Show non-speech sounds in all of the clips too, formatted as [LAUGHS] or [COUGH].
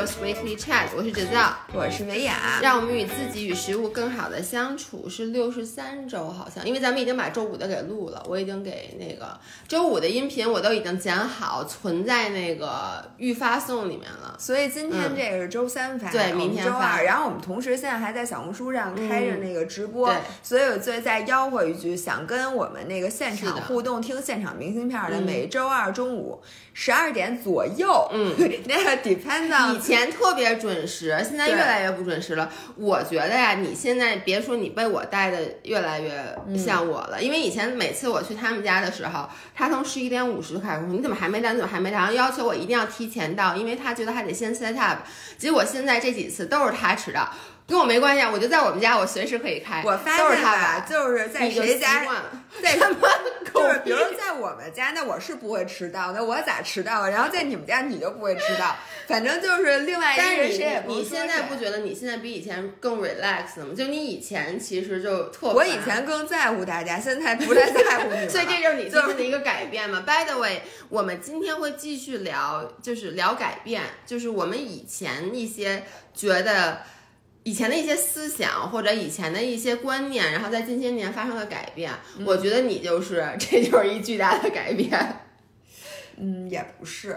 Rose Weekly Chat，我是芷造，我是维雅。让我们与自己与食物更好的相处是六十三周，好像，因为咱们已经把周五的给录了，我已经给那个周五的音频我都已经剪好，存在那个预发送里面了。所以今天这个是周三发，对，明天周二。然后我们同时现在还在小红书上开着那个直播，所以我最再吆喝一句，想跟我们那个现场互动、听现场明信片的，每周二中午。十二点左右，嗯，[LAUGHS] 那个 depends on 以前特别准时，现在越来越不准时了。我觉得呀，你现在别说你被我带的越来越像我了，因为以前每次我去他们家的时候，他从十一点五十就开始说你怎么还没到，你怎么还没到，然后要求我一定要提前到，因为他觉得还得先 set up。结果现在这几次都是他迟到。跟我没关系啊，我就在我们家，我随时可以开。我发现吧，就是在谁家，在什么，就是比如在我们家，那我是不会迟到，的我咋迟到了？然后在你们家，你就不会迟到。反正就是另外一个人，谁也不你现在不觉得你现在比以前更 relax 吗？就你以前其实就特，我以前更在乎大家，现在不太在乎你。[LAUGHS] 所以这就是你最近的一个改变嘛。By the way，我们今天会继续聊，就是聊改变，就是我们以前一些觉得。以前的一些思想或者以前的一些观念，然后在近些年发生了改变。我觉得你就是，这就是一巨大的改变。[LAUGHS] 嗯，也不是，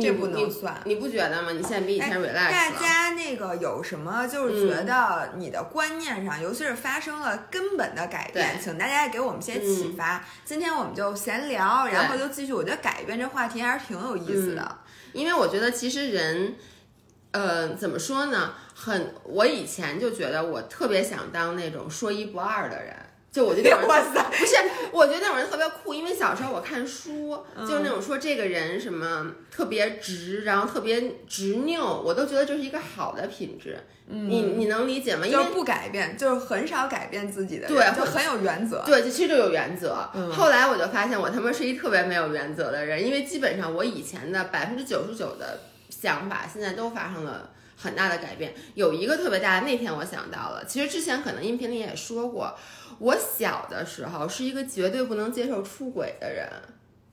这不能算。你不觉得吗？你现在比以前 relax 大家那个有什么就是觉得你的观念上，尤其是发生了根本的改变，请大家给我们一些启发。今天我们就闲聊，然后就继续。我觉得改变这话题还是挺有意思的，因为我觉得其实人，呃，怎么说呢？很，我以前就觉得我特别想当那种说一不二的人，就我觉得 [LAUGHS] 哇塞，不是，我觉得那种人特别酷，因为小时候我看书，就是那种说这个人什么特别直，然后特别执拗，我都觉得这是一个好的品质。你你能理解吗？因为不改变，就是很少改变自己的，对，就很有原则。对，其实就有原则。后来我就发现我他妈是一特别没有原则的人，因为基本上我以前的百分之九十九的想法，现在都发生了。很大的改变，有一个特别大的。那天我想到了，其实之前可能音频里也说过，我小的时候是一个绝对不能接受出轨的人。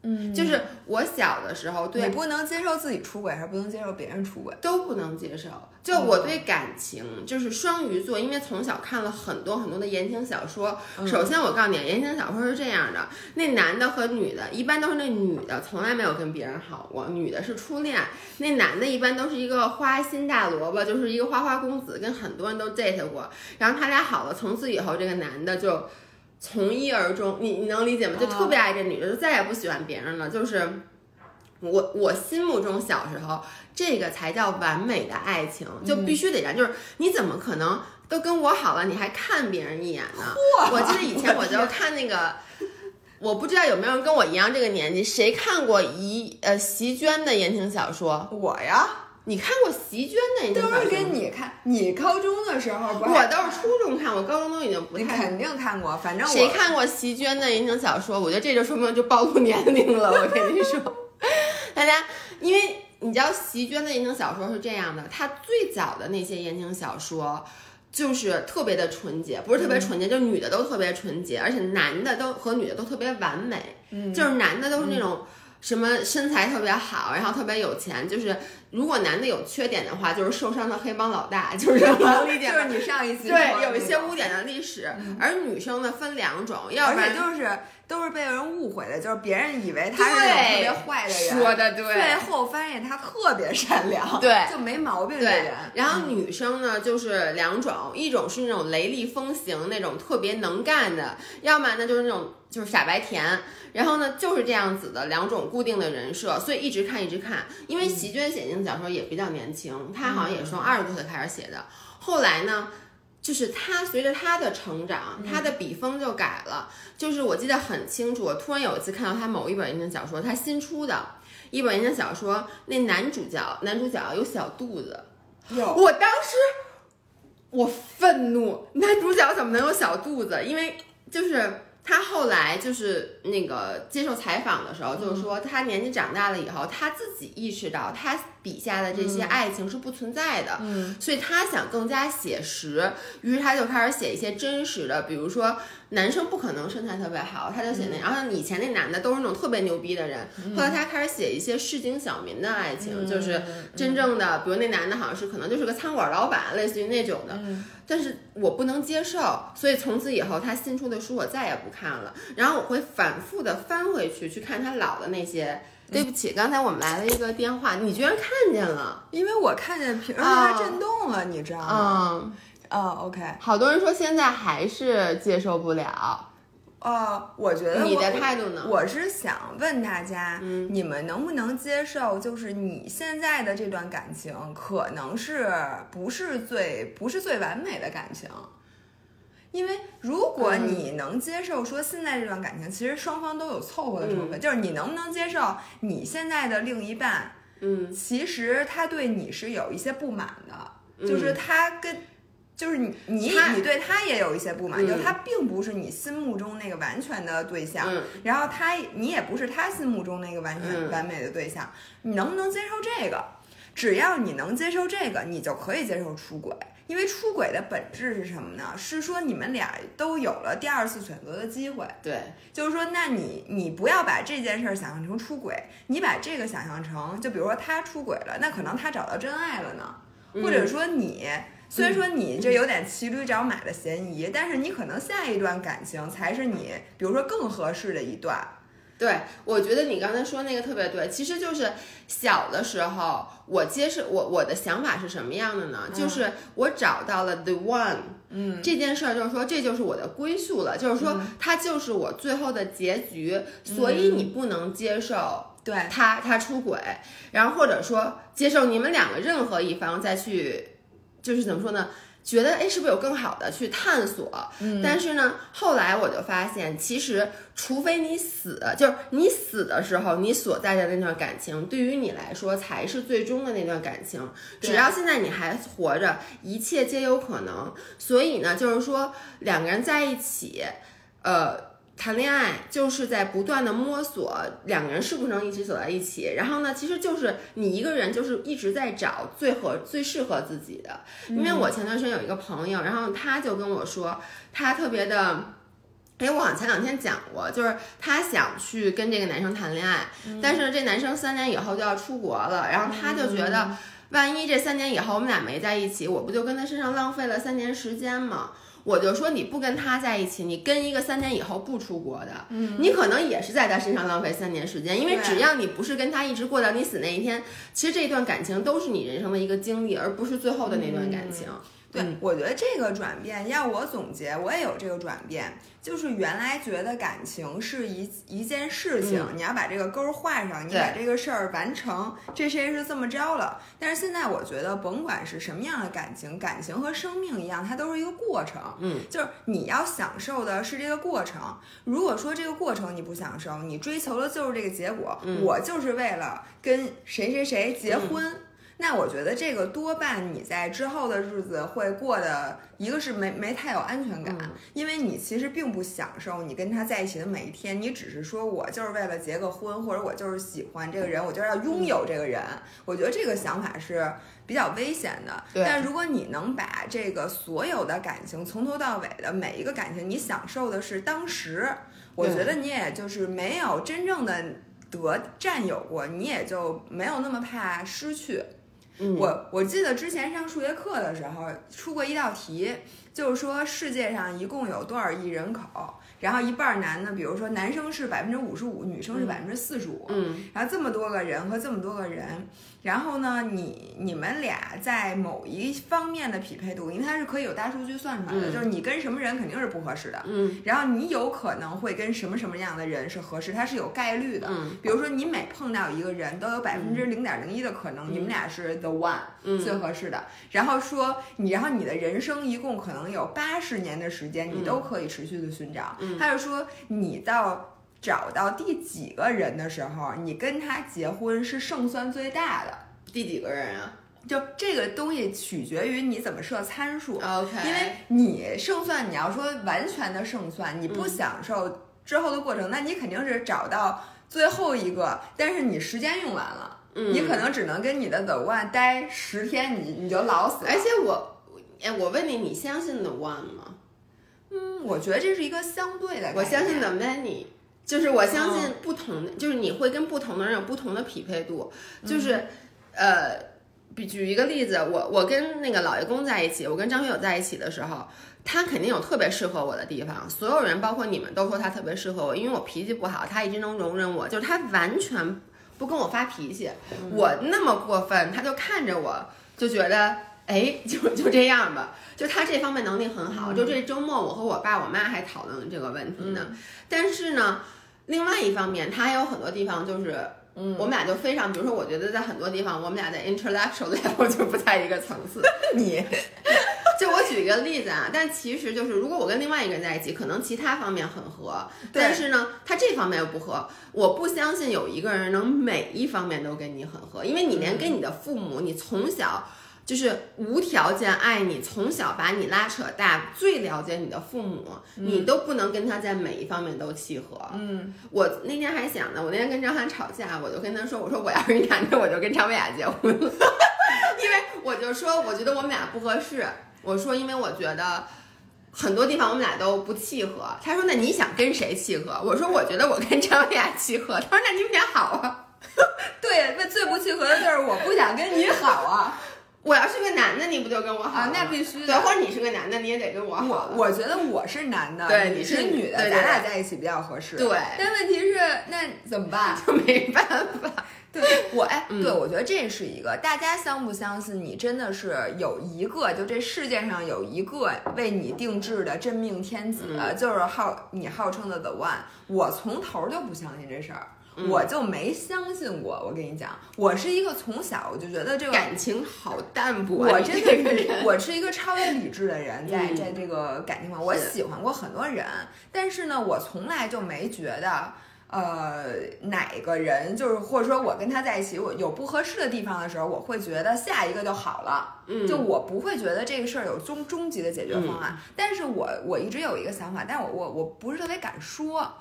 嗯，就是我小的时候，对，你不能接受自己出轨，还是不能接受别人出轨，都不能接受。就我对感情，就是双鱼座，因为从小看了很多很多的言情小说。首先，我告诉你，言情小说是这样的：那男的和女的，一般都是那女的从来没有跟别人好过，女的是初恋。那男的一般都是一个花心大萝卜，就是一个花花公子，跟很多人都 date 过。然后他俩好了，从此以后，这个男的就。从一而终，你你能理解吗？就特别爱这女的，就再也不喜欢别人了。就是我我心目中小时候，这个才叫完美的爱情，就必须得这样。就是你怎么可能都跟我好了，你还看别人一眼呢？我记得以前我就看那个，我不知道有没有人跟我一样这个年纪，谁看过一呃席绢的言情小说？我呀。你看过席绢的？都是给你看。你高中的时候不？我都是初中看，我高中都已经不。你肯定看过，反正谁看过席绢的言情小说？我觉得这就说明就暴露年龄了。[LAUGHS] 我跟你说，大家，因为你知道席绢的言情小说是这样的，他最早的那些言情小说就是特别的纯洁，不是特别纯洁，就女的都特别纯洁，而且男的都和女的都特别完美，就是男的都是那种什么身材特别好，然后特别有钱，就是。如果男的有缺点的话，就是受伤的黑帮老大，[LAUGHS] 就是能理解就是你上一期对有一些污点的历史。而女生呢分两种，要不然就是都是被人误会的，就是别人以为他是那种特别坏的人，说的对，最后发现他特别善良，对，就没毛病的人。然后女生呢就是两种，一种是那种雷厉风行那种特别能干的，要么呢就是那种就是傻白甜。然后呢就是这样子的两种固定的人设，所以一直看一直看，因为席绢写进。小说也比较年轻，他好像也是从二十多岁开始写的。后来呢，就是他随着他的成长，他的笔锋就改了。就是我记得很清楚，我突然有一次看到他某一本言情小说，他新出的一本言情小说，那男主角男主角有小肚子。有，我当时我愤怒，男主角怎么能有小肚子？因为就是。他后来就是那个接受采访的时候，就是说他年纪长大了以后，他自己意识到他笔下的这些爱情是不存在的，嗯，所以他想更加写实，于是他就开始写一些真实的，比如说男生不可能身材特别好，他就写那，然后以前那男的都是那种特别牛逼的人，后来他开始写一些市井小民的爱情，就是真正的，比如那男的好像是可能就是个餐馆老板，类似于那种的，但是我不能接受，所以从此以后他新出的书我再也不看了，然后我会反复的翻回去去看他老的那些。对不起，刚才我们来了一个电话，你居然看见了？因为我看见屏幕它震动了，你知道吗？嗯，哦，OK。好多人说现在还是接受不了。呃，我觉得你的态度呢？我是想问大家，嗯你们能不能接受，就是你现在的这段感情，可能是不是最不是最完美的感情？因为如果嗯。你能接受说现在这段感情，其实双方都有凑合的成分，就是你能不能接受你现在的另一半，嗯。其实他对你是有一些不满的，嗯。就是他跟。就是你，你你对他也有一些不满，嗯。就是他并不是你心目中那个完全的对象，嗯。然后他你也不是他心目中那个完全嗯。完美的对象，你能不能接受这个？只要你能接受这个，你就可以接受出轨，因为出轨的本质是什么呢？是说你们俩都有了第二次选择的机会，对，就是说，那你你不要把这件事儿想象成出轨，你把这个想象成，就比如说他出轨了，那可能他找到真爱了呢，嗯或者说你。虽然说你这有点骑驴找马的嫌疑，但是你可能下一段感情才是你，比如说更合适的一段。对，我觉得你刚才说那个特别对，其实就是小的时候，我接受我我的想法是什么样的呢？就是我找到了 the one，嗯，这件事儿就是说这就是我的归宿了，就是说它就是我最后的结局，所以你不能接受对，他他出轨，然后或者说接受你们两个任何一方再去，就是怎么说呢？觉得哎，是不是有更好的去探索？嗯但是呢，后来我就发现，其实除非你死，就是你死的时候，你所在的那段感情，对于你来说才是最终的那段感情。只要现在你还活着，一切皆有可能。所以呢，就是说两个人在一起，呃。谈恋爱就是在不断的摸索，两个人是不是能一起走在一起。然后呢，其实就是你一个人就是一直在找最合最适合自己的。因为我前段时间有一个朋友，然后他就跟我说，他特别的。哎，我好像前两天讲过，就是他想去跟这个男生谈恋爱，但是这男生三年以后就要出国了，然后他就觉得，万一这三年以后我们俩没在一起，我不就跟他身上浪费了三年时间吗？我就说你不跟他在一起，你跟一个三年以后不出国的，嗯，你可能也是在他身上浪费三年时间，因为只要你不是跟他一直过到你死那一天，其实这段感情都是你人生的一个经历，而不是最后的那段感情。对，我觉得这个转变，要我总结，我也有这个转变，就是原来觉得感情是一一件事情，你要把这个勾儿画上，你把这个事儿完成，这谁是这么着了。但是现在我觉得，甭管是什么样的感情，感情和生命一样，它都是一个过程。嗯，就是你要享受的是这个过程。如果说这个过程你不享受，你追求的就是这个结果，我就是为了跟谁谁谁结婚。那我觉得这个多半你在之后的日子会过得，一个是没没太有安全感，因为你其实并不享受你跟他在一起的每一天，你只是说我就是为了结个婚，或者我就是喜欢这个人，我就是要拥有这个人。我觉得这个想法是比较危险的。但如果你能把这个所有的感情从头到尾的每一个感情，你享受的是当时，我觉得你也就是没有真正的得占有过，你也就没有那么怕失去。嗯。我我记得之前上数学课的时候出过一道题，就是说世界上一共有多少亿人口，然后一半儿男的，比如说男生是百分之五十五，女生是百分之四十五，嗯。然后这么多个人和这么多个人，然后呢，你你们俩在某一方面的匹配度，因为它是可以有大数据算出来的，嗯就是你跟什么人肯定是不合适的，嗯然后你有可能会跟什么什么样的人是合适，它是有概率的。嗯比如说你每碰到一个人都有百分之零点零一的可能，你们俩是 the one、嗯最合适的。然后说你，然后你的人生一共可能有八十年的时间，你都可以持续的寻找。嗯他就说你到找到第几个人的时候，你跟他结婚是胜算最大的。第几个人啊就这个东西取决于你怎么设参数。？OK，因为你胜算，你要说完全的胜算，你不享受之后的过程，那你肯定是找到最后一个，但是你时间用完了。你可能只能跟你的 the one 待十天，你你就老死了。而且我，哎，我问你，你相信 the one 吗？嗯，我觉得这是一个相对的。我相信 the many，就是我相信不同的，就是你会跟不同的人有不同的匹配度。就是，呃，比举一个例子，我我跟那个老爷公在一起，我跟张学友在一起的时候，他肯定有特别适合我的地方。所有人，包括你们，都说他特别适合我，因为我脾气不好，他一直能容忍我，就是他完全。不跟我发脾气，我那么过分，他就看着我，就觉得，哎，就就这样吧。就他这方面能力很好。就这周末，我和我爸我妈还讨论这个问题呢。但是呢，另外一方面，他还有很多地方就是，嗯我们俩就非常，比如说，我觉得在很多地方，我们俩在 intellectual level [LAUGHS] 就不在一个层次。[LAUGHS] 你。[LAUGHS] 就我举一个例子啊，但其实就是，如果我跟另外一个人在一起，可能其他方面很合，但是呢，他这方面又不合。我不相信有一个人能每一方面都跟你很合，因为你连跟你的父母，你从小就是无条件爱你，从小把你拉扯大，最了解你的父母，你都不能跟他在每一方面都契合。嗯，我那天还想呢，我那天跟张翰吵架，我就跟他说，我说我要是一男的，我就跟张薇雅结婚了，因为我就说，我觉得我们俩不合适。我说，因为我觉得很多地方我们俩都不契合。他说，那你想跟谁契合？我说，我觉得我跟张薇娅契合。他说，那你们俩好啊。[LAUGHS] 对，那最不契合的就是我不想跟你好啊。[LAUGHS] 我要是个男的，你不就跟我好？那必须的。对，或者你是个男的，你也得跟我好。我我觉得我是男的，对，你是女的，咱俩在一起比较合适。对，但问题是，那怎么办？[LAUGHS] 就没办法。[LAUGHS] 对我哎，对我觉得这是一个，大家相不相信你真的是有一个，就这世界上有一个为你定制的真命天子，就是号你号称的 the one。我从头就不相信这事儿，我就没相信过。我跟你讲，我是一个从小我就觉得这个感情好淡薄。我真的是，[LAUGHS] 我是一个超越理智的人，在在这个感情上，我喜欢过很多人，但是呢，我从来就没觉得。呃，哪个人就是或者说我跟他在一起，我有不合适的地方的时候，我会觉得下一个就好了。嗯，就我不会觉得这个事儿有终终极的解决方案。但是我我一直有一个想法，但是我我我不是特别敢说。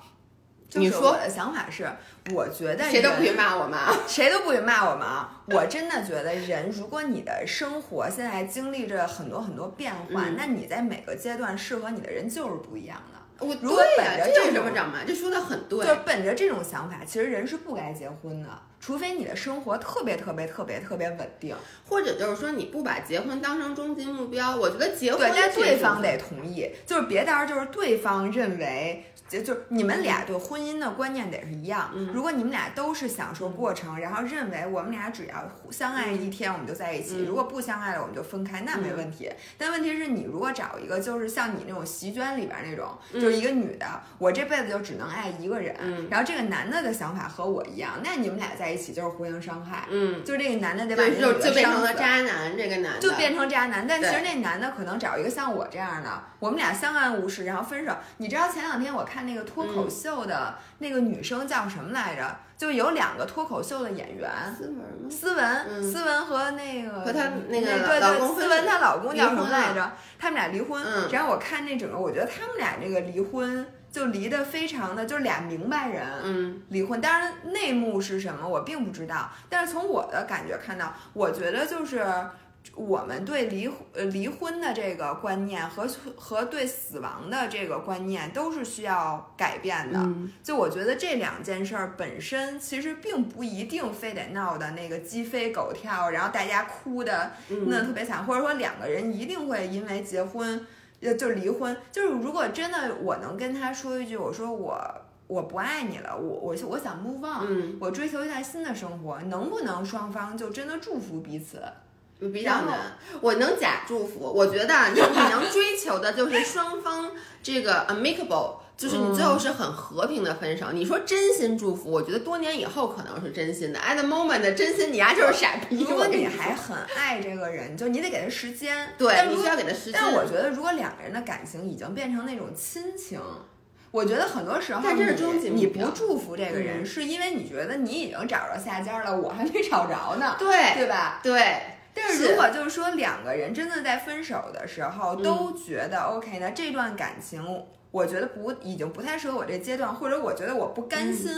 你说我的想法是，我觉得谁都不许骂我妈？[LAUGHS] 谁都不许骂我妈？[LAUGHS] 我真的觉得人，如果你的生活现在经历着很多很多变换，那你在每个阶段适合你的人就是不一样的。我如果本着这种，这说的很对，就是本着这种想法，其实人是不该结婚的，除非你的生活特别特别特别特别稳定，或者就是说你不把结婚当成终极目标。我觉得结婚对，但对方得同意，就是别到时候就是对方认为。就就你们俩对婚姻的观念得是一样。如果你们俩都是享受过程，然后认为我们俩只要相爱一天我们就在一起，如果不相爱了我们就分开，那没问题。但问题是你如果找一个就是像你那种席卷里边那种，就是一个女的，我这辈子就只能爱一个人，然后这个男的的想法和我一样，那你们俩在一起就是互相伤害。嗯，就这个男的得把就变成了渣男，这个男的就变成渣男。但其实那男的可能找一个像我这样的，我们俩相安无事，然后分手。你知道前两天我看那个脱口秀。的那个女生叫什么来着？就有两个脱口秀的演员，思文吗？斯文，思文和那个和她那个对对，思文她老公叫什么来着？他们俩离婚。然后我看那整个，我觉得他们俩这个离婚就离得非常的，就是俩明白人。嗯，离婚，当然内幕是什么我并不知道，但是从我的感觉看到，我觉得就是。我们对离呃离婚的这个观念和和对死亡的这个观念都是需要改变的。就我觉得这两件事儿本身其实并不一定非得闹的那个鸡飞狗跳，然后大家哭的那特别惨，或者说两个人一定会因为结婚呃就离婚。就是如果真的我能跟他说一句，我说我我不爱你了，我我我想 move on，我追求一下新的生活，能不能双方就真的祝福彼此？比较难，我能假祝福。我觉得你你能追求的就是双方这个 amicable，就是你最后是很和平的分手。你说真心祝福，我觉得多年以后可能是真心的。At the moment 的真心，你丫就是傻逼。如果你还很爱这个人，就你得给他时间。对，但你需要给他时间。但我觉得，如果两个人的感情已经变成那种亲情，我觉得很多时候，但这是终极你不祝福这个人，是因为你觉得你已经找着下家了，我还没找着呢。对，对吧？对。但是如果就是说两个人真的在分手的时候都觉得 OK 那这段感情我觉得不已经不太适合我这阶段，或者我觉得我不甘心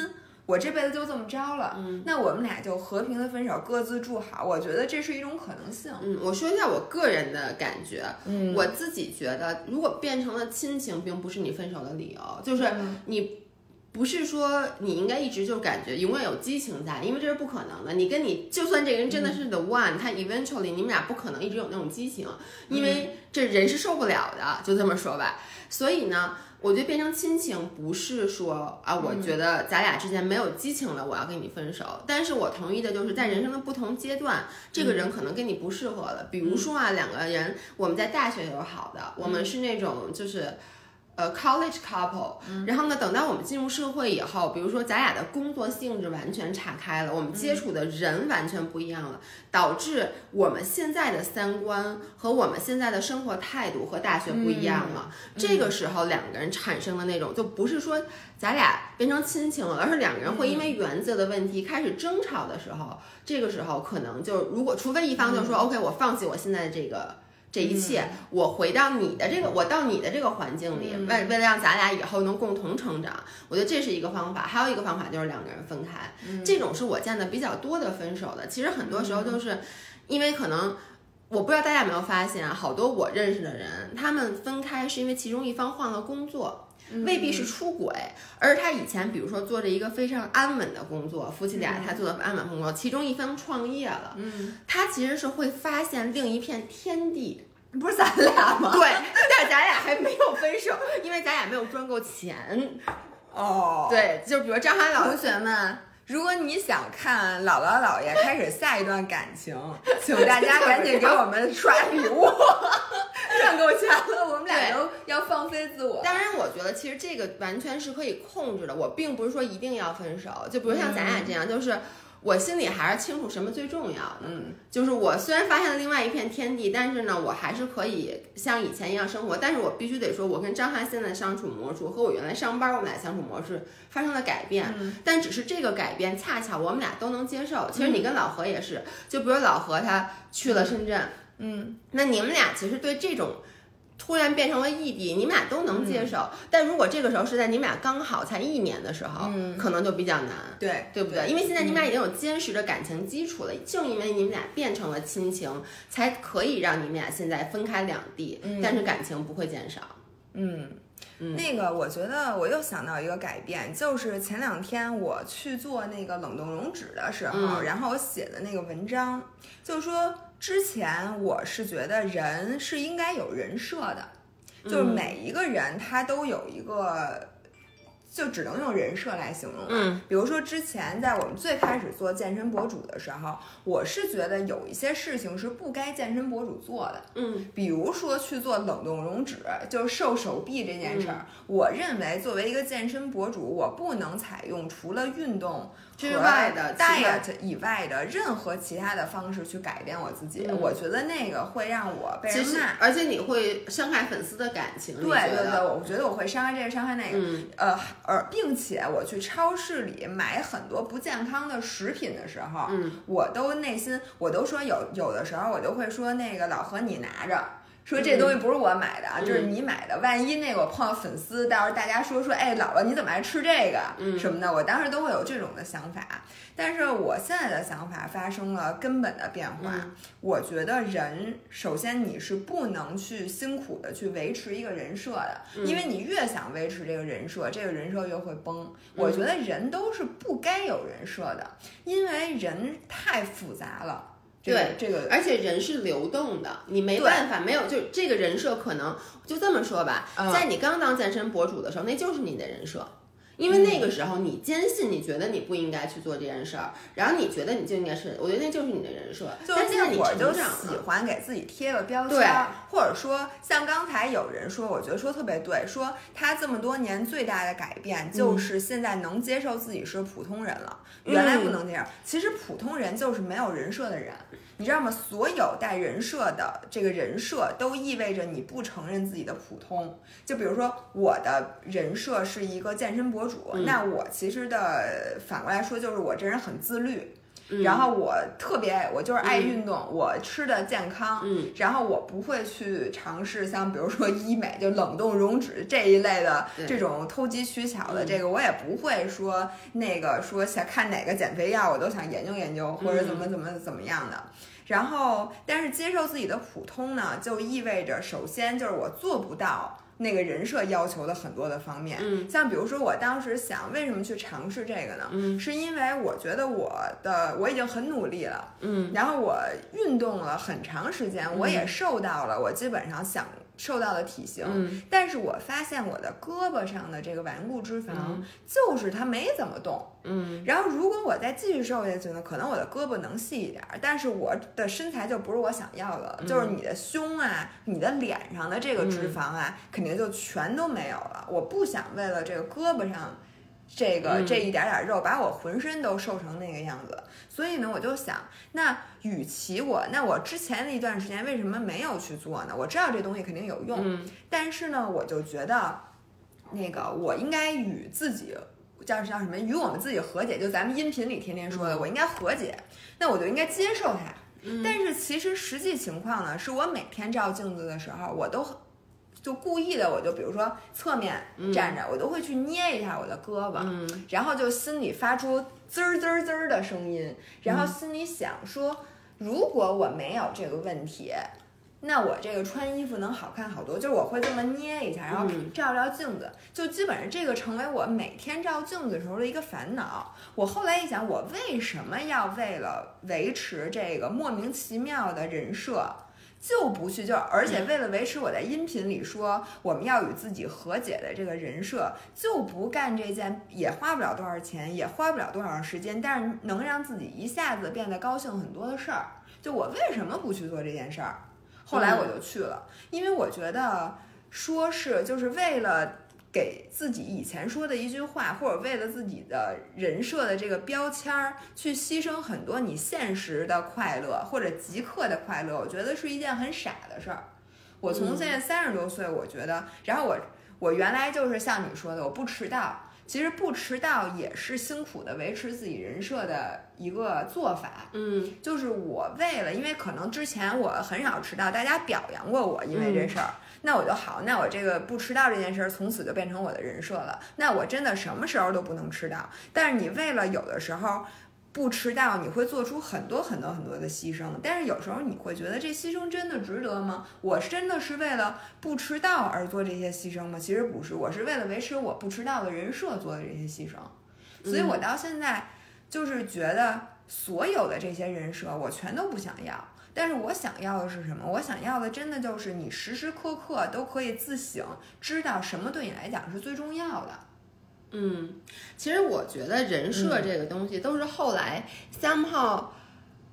我这辈子就这么着了，嗯那我们俩就和平的分手，各自住好。我觉得这是一种可能性。嗯，我说一下我个人的感觉，嗯我自己觉得，如果变成了亲情，并不是你分手的理由，就是嗯你。不是说你应该一直就感觉永远有激情在，因为这是不可能的。你跟你就算这个人真的是 the one，、他 eventually 你们俩不可能一直有那种激情，因为这人是受不了的，就这么说吧。所以呢，我觉得变成亲情不是说啊，我觉得咱俩之间没有激情了，我要跟你分手。但是我同意的就是在人生的不同阶段，这个人可能跟你不适合了。比如说啊，两个人我们在大学有好的，我们是那种就是。呃，college couple，、然后呢，等到我们进入社会以后，比如说咱俩的工作性质完全岔开了，我们接触的人完全不一样了，导致我们现在的三观和我们现在的生活态度和大学不一样了。这个时候，两个人产生的那种，就不是说咱俩变成亲情了，而是两个人会因为原则的问题开始争吵的时候，这个时候可能就如果除非一方就说、OK，我放弃我现在的这个。这一切，我回到你的这个，我到你的这个环境里，为为了让咱俩以后能共同成长，我觉得这是一个方法。还有一个方法就是两个人分开，这种是我见的比较多的分手的。其实很多时候都是因为可能。我不知道大家有没有发现啊，好多我认识的人，他们分开是因为其中一方换了工作，未必是出轨，而他以前比如说做着一个非常安稳的工作，夫妻俩他做的安稳工作，其中一方创业了，嗯，他其实是会发现另一片天地。不是咱俩吗？对，但咱俩还没有分手，因为咱俩没有赚够钱。哦，对，就比如张涵老同学们，如果你想看姥姥姥爷开始下一段感情，[LAUGHS] 请大家赶紧给我们刷礼物，[LAUGHS] 赚够钱了，我们俩都要放飞自我。当然，我觉得其实这个完全是可以控制的。我并不是说一定要分手，就比如像咱俩这样，就是我心里还是清楚什么最重要的。嗯，就是我虽然发现了另外一片天地，但是呢，我还是可以像以前一样生活。但是我必须得说，我跟张翰现在的相处模式和我原来上班我们俩相处模式发生了改变。嗯但只是这个改变恰巧我们俩都能接受。其实你跟老何也是，就比如老何他去了深圳，嗯，那你们俩其实对这种。突然变成了异地，你们俩都能接受。嗯但如果这个时候是在你们俩刚好才一年的时候，嗯可能就比较难。对，对不对？因为现在你们俩已经有坚实的感情基础了，就因为你们俩变成了亲情，才可以让你们俩现在分开两地，但是感情不会减少。嗯。嗯那个，我觉得我又想到一个改变，就是前两天我去做那个冷冻溶脂的时候，嗯然后我写的那个文章，就是说之前我是觉得人是应该有人设的，就是嗯每一个人他都有一个。就只能用人设来形容了。嗯，比如说之前在我们最开始做健身博主的时候，我是觉得有一些事情是不该健身博主做的。嗯比如说去做冷冻溶脂，就是瘦手臂这件事儿，我认为作为一个健身博主，我不能采用除了运动之外的 diet 以外的任何其他的方式去改变我自己。嗯我觉得那个会让我被人骂。而且你会伤害粉丝的感情。对对对，我觉得我会伤害这个，伤害那个。嗯呃，而并且我去超市里买很多不健康的食品的时候，嗯我都内心我都说有有的时候我就会说那个老何你拿着。说这东西不是我买的啊，嗯这是你买的。万一那个我碰到粉丝，到时候大家说说，哎，姥姥你怎么爱吃这个、嗯什么的，我当时都会有这种的想法。但是我现在的想法发生了根本的变化。嗯我觉得人首先你是不能去辛苦的去维持一个人设的，嗯因为你越想维持这个人设，这个人设越会崩。我觉得人都是不该有人设的，因为人太复杂了。这个对这个而且人是流动的，你没办法，没有就这个人设可能就这么说吧，嗯在你刚当健身博主的时候，那就是你的人设。因为那个时候你坚信你觉得你不应该去做这件事儿，然后你觉得你就应该是，我觉得那就是你的人设。就是我就成长喜，欢给自己贴个标对签，或者说像刚才有人说，我觉得说特别对，说他这么多年最大的改变就是现在能接受自己是普通人了，原来不能这样。其实普通人就是没有人设的人，你知道吗？所有带人设的这个人设都意味着你不承认自己的普通。就比如说我的人设是一个健身博主，嗯那我其实的反过来说就是我这人很自律。然后我特别爱，我就是爱运动，我吃的健康，嗯，然后我不会去尝试像比如说医美，就冷冻溶脂这一类的这种投机取巧的，这个我也不会说那个说想看哪个减肥药，我都想研究研究或者怎么怎么怎么样的。然后，但是接受自己的普通呢，就意味着首先就是我做不到。那个人设要求的很多的方面，嗯，像比如说我当时想为什么去尝试这个呢？嗯，是因为我觉得我的我已经很努力了，嗯，然后我运动了很长时间，我也瘦到了我基本上想。瘦到了体型，但是我发现我的胳膊上的这个顽固脂肪，就是它没怎么动，嗯，然后如果我再继续瘦下去呢，可能我的胳膊能细一点，但是我的身材就不是我想要的，就是你的胸啊，你的脸上的这个脂肪啊，肯定就全都没有了。我不想为了这个胳膊上。这个这一点点肉把我浑身都瘦成那个样子，所以呢，我就想，那与其我，那我之前的一段时间为什么没有去做呢？我知道这东西肯定有用，但是呢，我就觉得，那个我应该与自己叫叫什么？与我们自己和解，就咱们音频里天天说的，我应该和解，那我就应该接受它。但是其实实际情况呢，是我每天照镜子的时候，我都。就故意的，我就比如说侧面站着，我都会去捏一下我的胳膊，然后就心里发出滋儿滋儿滋儿的声音，然后心里想说，如果我没有这个问题，那我这个穿衣服能好看好多。就是我会这么捏一下，然后照照镜子，就基本上这个成为我每天照镜子时候的一个烦恼。我后来一想，我为什么要为了维持这个莫名其妙的人设？就不去，就而且为了维持我在音频里说我们要与自己和解的这个人设，就不干这件也花不了多少钱，也花不了多长时间，但是能让自己一下子变得高兴很多的事儿。就我为什么不去做这件事儿？后来我就去了，因为我觉得说是就是为了。给自己以前说的一句话，或者为了自己的人设的这个标签儿，去牺牲很多你现实的快乐或者即刻的快乐，我觉得是一件很傻的事儿。我从现在三十多岁，我觉得，然后我我原来就是像你说的，我不迟到，其实不迟到也是辛苦的维持自己人设的一个做法。嗯，就是我为了，因为可能之前我很少迟到，大家表扬过我，因为这事儿。那我就好，那我这个不迟到这件事儿从此就变成我的人设了。那我真的什么时候都不能迟到。但是你为了有的时候不迟到，你会做出很多很多很多的牺牲。但是有时候你会觉得这牺牲真的值得吗？我真的是为了不迟到而做这些牺牲吗？其实不是，我是为了维持我不迟到的人设做的这些牺牲。所以我到现在就是觉得所有的这些人设我全都不想要。但是我想要的是什么？我想要的真的就是你时时刻刻都可以自省，知道什么对你来讲是最重要的。嗯，其实我觉得人设这个东西都是后来 somehow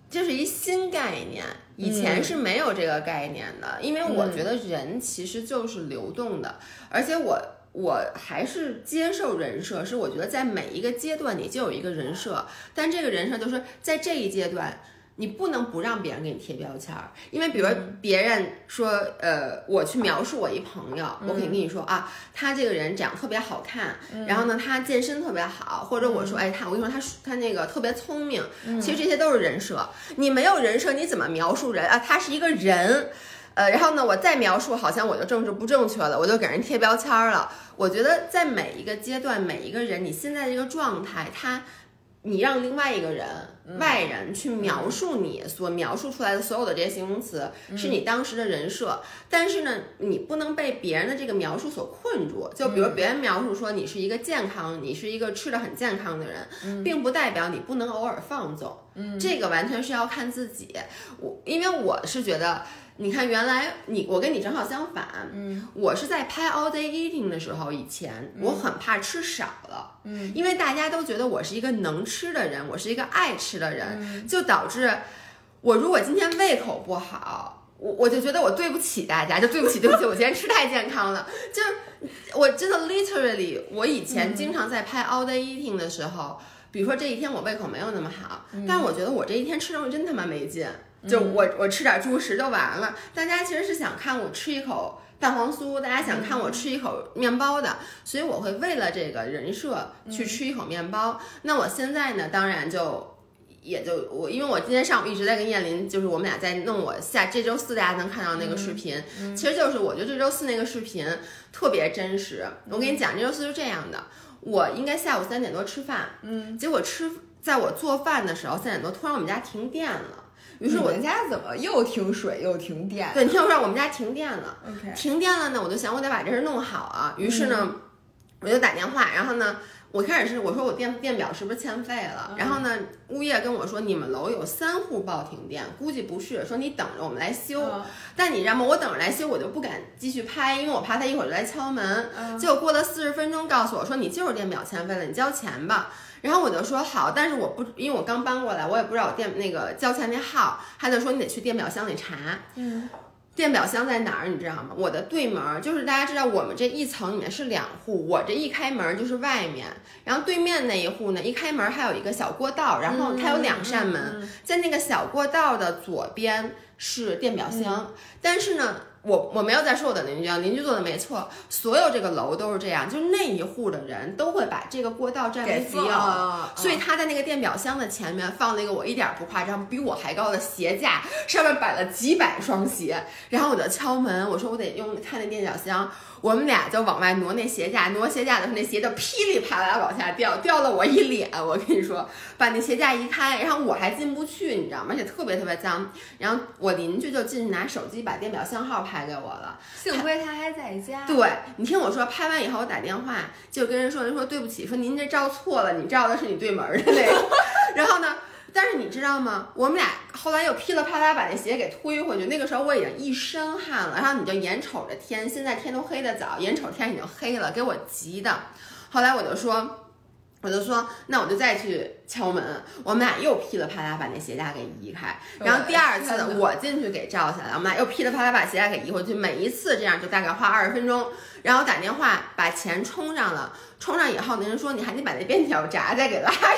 就是一新概念，以前是没有这个概念的。因为我觉得人其实就是流动的，而且我我还是接受人设，是我觉得在每一个阶段你就有一个人设，但这个人设就是在这一阶段。你不能不让别人给你贴标签儿，因为比如别人说，呃，我去描述我一朋友，我可以跟你说啊，他这个人长得特别好看，然后呢，他健身特别好，或者我说，哎，他，我跟你说，他他那个特别聪明，其实这些都是人设。你没有人设，你怎么描述人啊？他是一个人，呃，然后呢，我再描述，好像我就政治不正确了，我就给人贴标签了。我觉得在每一个阶段，每一个人，你现在这个状态，他。你让另外一个人、外人去描述你所描述出来的所有的这些形容词，是你当时的人设。但是呢，你不能被别人的这个描述所困住。就比如别人描述说你是一个健康，你是一个吃的很健康的人，并不代表你不能偶尔放纵。嗯这个完全是要看自己。我因为我是觉得。你看，原来你我跟你正好相反，嗯，我是在拍 all day eating 的时候，以前我很怕吃少了，嗯，因为大家都觉得我是一个能吃的人，我是一个爱吃的人，就导致我如果今天胃口不好，我我就觉得我对不起大家，就对不起对不起，我今天吃太健康了，[LAUGHS] 就是我真的 literally，我以前经常在拍 all day eating 的时候，比如说这一天我胃口没有那么好，但我觉得我这一天吃东西真他妈没劲。就我我吃点猪食就完了，大家其实是想看我吃一口蛋黄酥，大家想看我吃一口面包的，所以我会为了这个人设去吃一口面包。那我现在呢，当然就也就我，因为我今天上午一直在跟燕林，就是我们俩在弄我下这周四大家能看到那个视频，其实就是我觉得这周四那个视频特别真实。我跟你讲，这周四是这样的，我应该下午三点多吃饭，嗯，结果吃在我做饭的时候三点多，突然我们家停电了，于是我们家怎么又停水又停电？对，你听我说，我们家停电了，OK，停电了呢，我就想我得把这事弄好啊，于是呢，我就打电话，然后呢。我开始是我说我电电表是不是欠费了？然后呢，物业跟我说你们楼有三户报停电，估计不是，说你等着我们来修。但你知道吗？我等着来修，我就不敢继续拍，因为我怕他一会儿就来敲门。结果过了四十分钟，告诉我说你就是电表欠费了，你交钱吧。然后我就说好，但是我不，因为我刚搬过来，我也不知道我电那个交钱那号，他就说你得去电表箱里查。嗯。电表箱在哪儿？你知道吗？我的对门就是大家知道，我们这一层里面是两户，我这一开门就是外面，然后对面那一户呢，一开门还有一个小过道，然后它有两扇门，在那个小过道的左边是电表箱，但是呢。我我没有在说我的邻居啊，邻居做的没错，所有这个楼都是这样，就是那一户的人都会把这个过道占为己有，所以他在那个电表箱的前面放了一个我一点不夸张，比我还高的鞋架，上面摆了几百双鞋，然后我就敲门，我说我得用他那电表箱。我们俩就往外挪那鞋架，挪鞋架的时候，那鞋就噼里啪啦往下掉，[LAUGHS] 掉了我一脸。我跟你说，把那鞋架一开，然后我还进不去，你知道吗？而且特别特别脏。然后我邻居就进去拿手机把电表箱号拍给我了，幸亏他还在家。对你听我说，拍完以后我打电话就跟人说，人说对不起，说您这照错了，你照的是你对门的那个。然后呢？[LAUGHS] 但是你知道吗？我们俩后来又噼里啪啦把那鞋给推回去。那个时候我已经一身汗了，然后你就眼瞅着天，现在天都黑的早，眼瞅天已经黑了，给我急的。后来我就说，我就说，那我就再去敲门。我们俩又噼里啪啦把那鞋架给移开。然后第二次我进去给照下来，我们俩又噼里啪啦把鞋架给移回去。每一次这样就大概花二十分钟，然后打电话把钱充上了。充上以后，那人说你还得把那边条闸再给拉上去。[LAUGHS]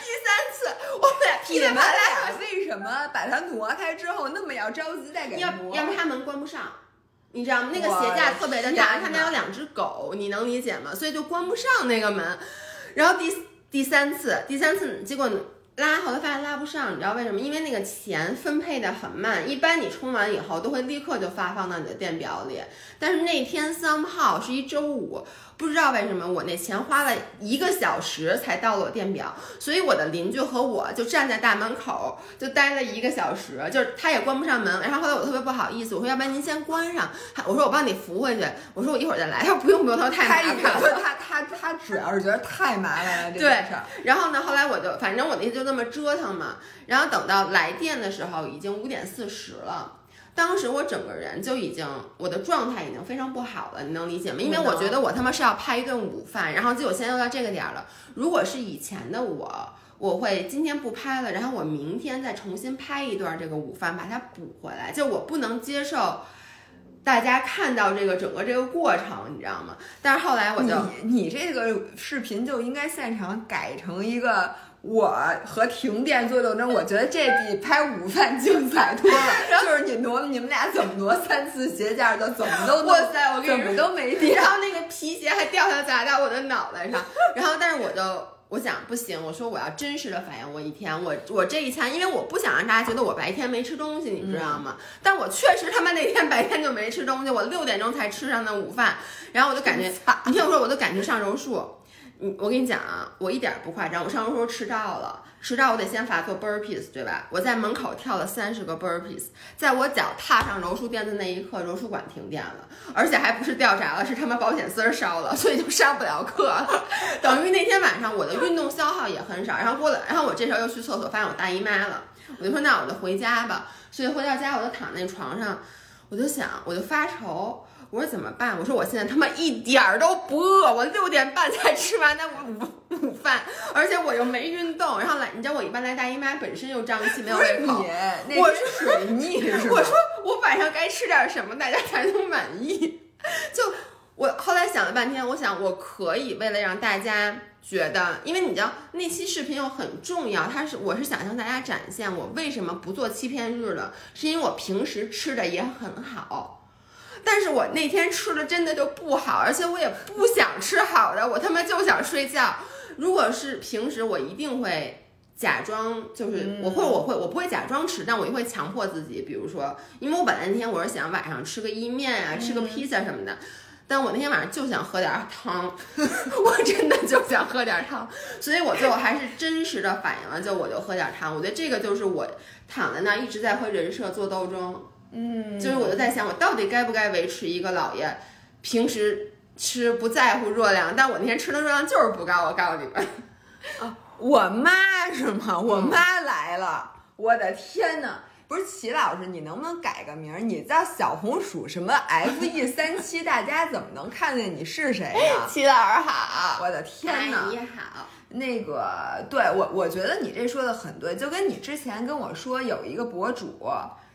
第三次我们俩噼里啪啦为什么把它挪开之后那么要着急再给要要不他门关不上，你知道吗？那个鞋架特别的大，他家有两只狗，你能理解吗？所以就关不上那个门。然后第第三次，第三次结果拉，后来发现拉不上，你知道为什么？因为那个钱分配的很慢，一般你充完以后都会立刻就发放到你的电表里，但是那天三号是一周五。不知道为什么我那钱花了一个小时才到了我电表，所以我的邻居和我就站在大门口就待了一个小时，就是他也关不上门。然后后来我特别不好意思，我说要不然您先关上，我说我帮你扶回去，我说我一会儿再来。他说不用不用，他说太麻烦了。他他他主要是觉得太麻烦了这件事。然后呢，后来我就反正我那天就这么折腾嘛。然后等到来电的时候，已经五点四十了。当时我整个人就已经，我的状态已经非常不好了，你能理解吗？因为我觉得我他妈是要拍一顿午饭，然后结果现在又到这个点儿了。如果是以前的我，我会今天不拍了，然后我明天再重新拍一段这个午饭，把它补回来。就我不能接受大家看到这个整个这个过程，你知道吗？但是后来我就，[LAUGHS] [LAUGHS] 你这个视频就应该现场改成一个。我和停电做斗争，我觉得这比拍午饭精彩多了。[LAUGHS] 就是你挪，你们俩怎么挪三次鞋架的，怎么都 [LAUGHS] 哇塞，我跟你怎么都没电。然后那个皮鞋还掉下砸到我的脑袋上。然后，但是我就我想不行，我说我要真实的反映我一天，我我这一餐，因为我不想让大家觉得我白天没吃东西，你知道吗？但我确实他妈那天白天就没吃东西，我六点钟才吃上的午饭。然后我就感觉，你听我说，我都感觉上柔术。我跟你讲啊，我一点不夸张，我上楼时候迟到了，迟到我得先罚做 burpees，对吧？我在门口跳了三十个 burpees，在我脚踏上柔术垫的那一刻，柔术馆停电了，而且还不是掉闸了，是他妈保险丝烧了，所以就上不了课了。[LAUGHS] 等于那天晚上我的运动消耗也很少，然后过了，然后我这时候又去厕所，发现我大姨妈了，我就说那我就回家吧，所以回到家我就躺那床上，我就想，我就发愁。我说怎么办？我说我现在他妈一点儿都不饿，我六点半才吃完那午午饭，而且我又没运动。然后来，你知道我一般来大姨妈本身又胀气，没有胃口。我是水逆是我说我晚上该吃点什么，大家才能满意？就我后来想了半天，我想我可以为了让大家觉得，因为你知道那期视频又很重要，它是我是想向大家展现我为什么不做欺骗日了，是因为我平时吃的也很好。但是我那天吃的真的就不好，而且我也不想吃好的，我他妈就想睡觉。如果是平时，我一定会假装就是我会我会我不会假装吃，但我就会强迫自己，比如说，因为我本来那天我是想晚上吃个意面啊，吃个披萨什么的，但我那天晚上就想喝点汤，[LAUGHS] 我真的就想喝点汤，所以我最后还是真实的反应了，就我就喝点汤。我觉得这个就是我躺在那儿一直在和人设做斗争，嗯，就是我就在想，我到底该不该维持一个姥爷平时吃不在乎热量，但我那天吃的热量就是不高，我告诉你们。啊，我妈是吗？我妈来了，我的天呐！不是齐老师，你能不能改个名儿？你叫小红薯什么 F E 三七，大家怎么能看见你是谁呢？齐老师好，我的天呐！你好，那个，对我，我觉得你这说的很对，就跟你之前跟我说有一个博主，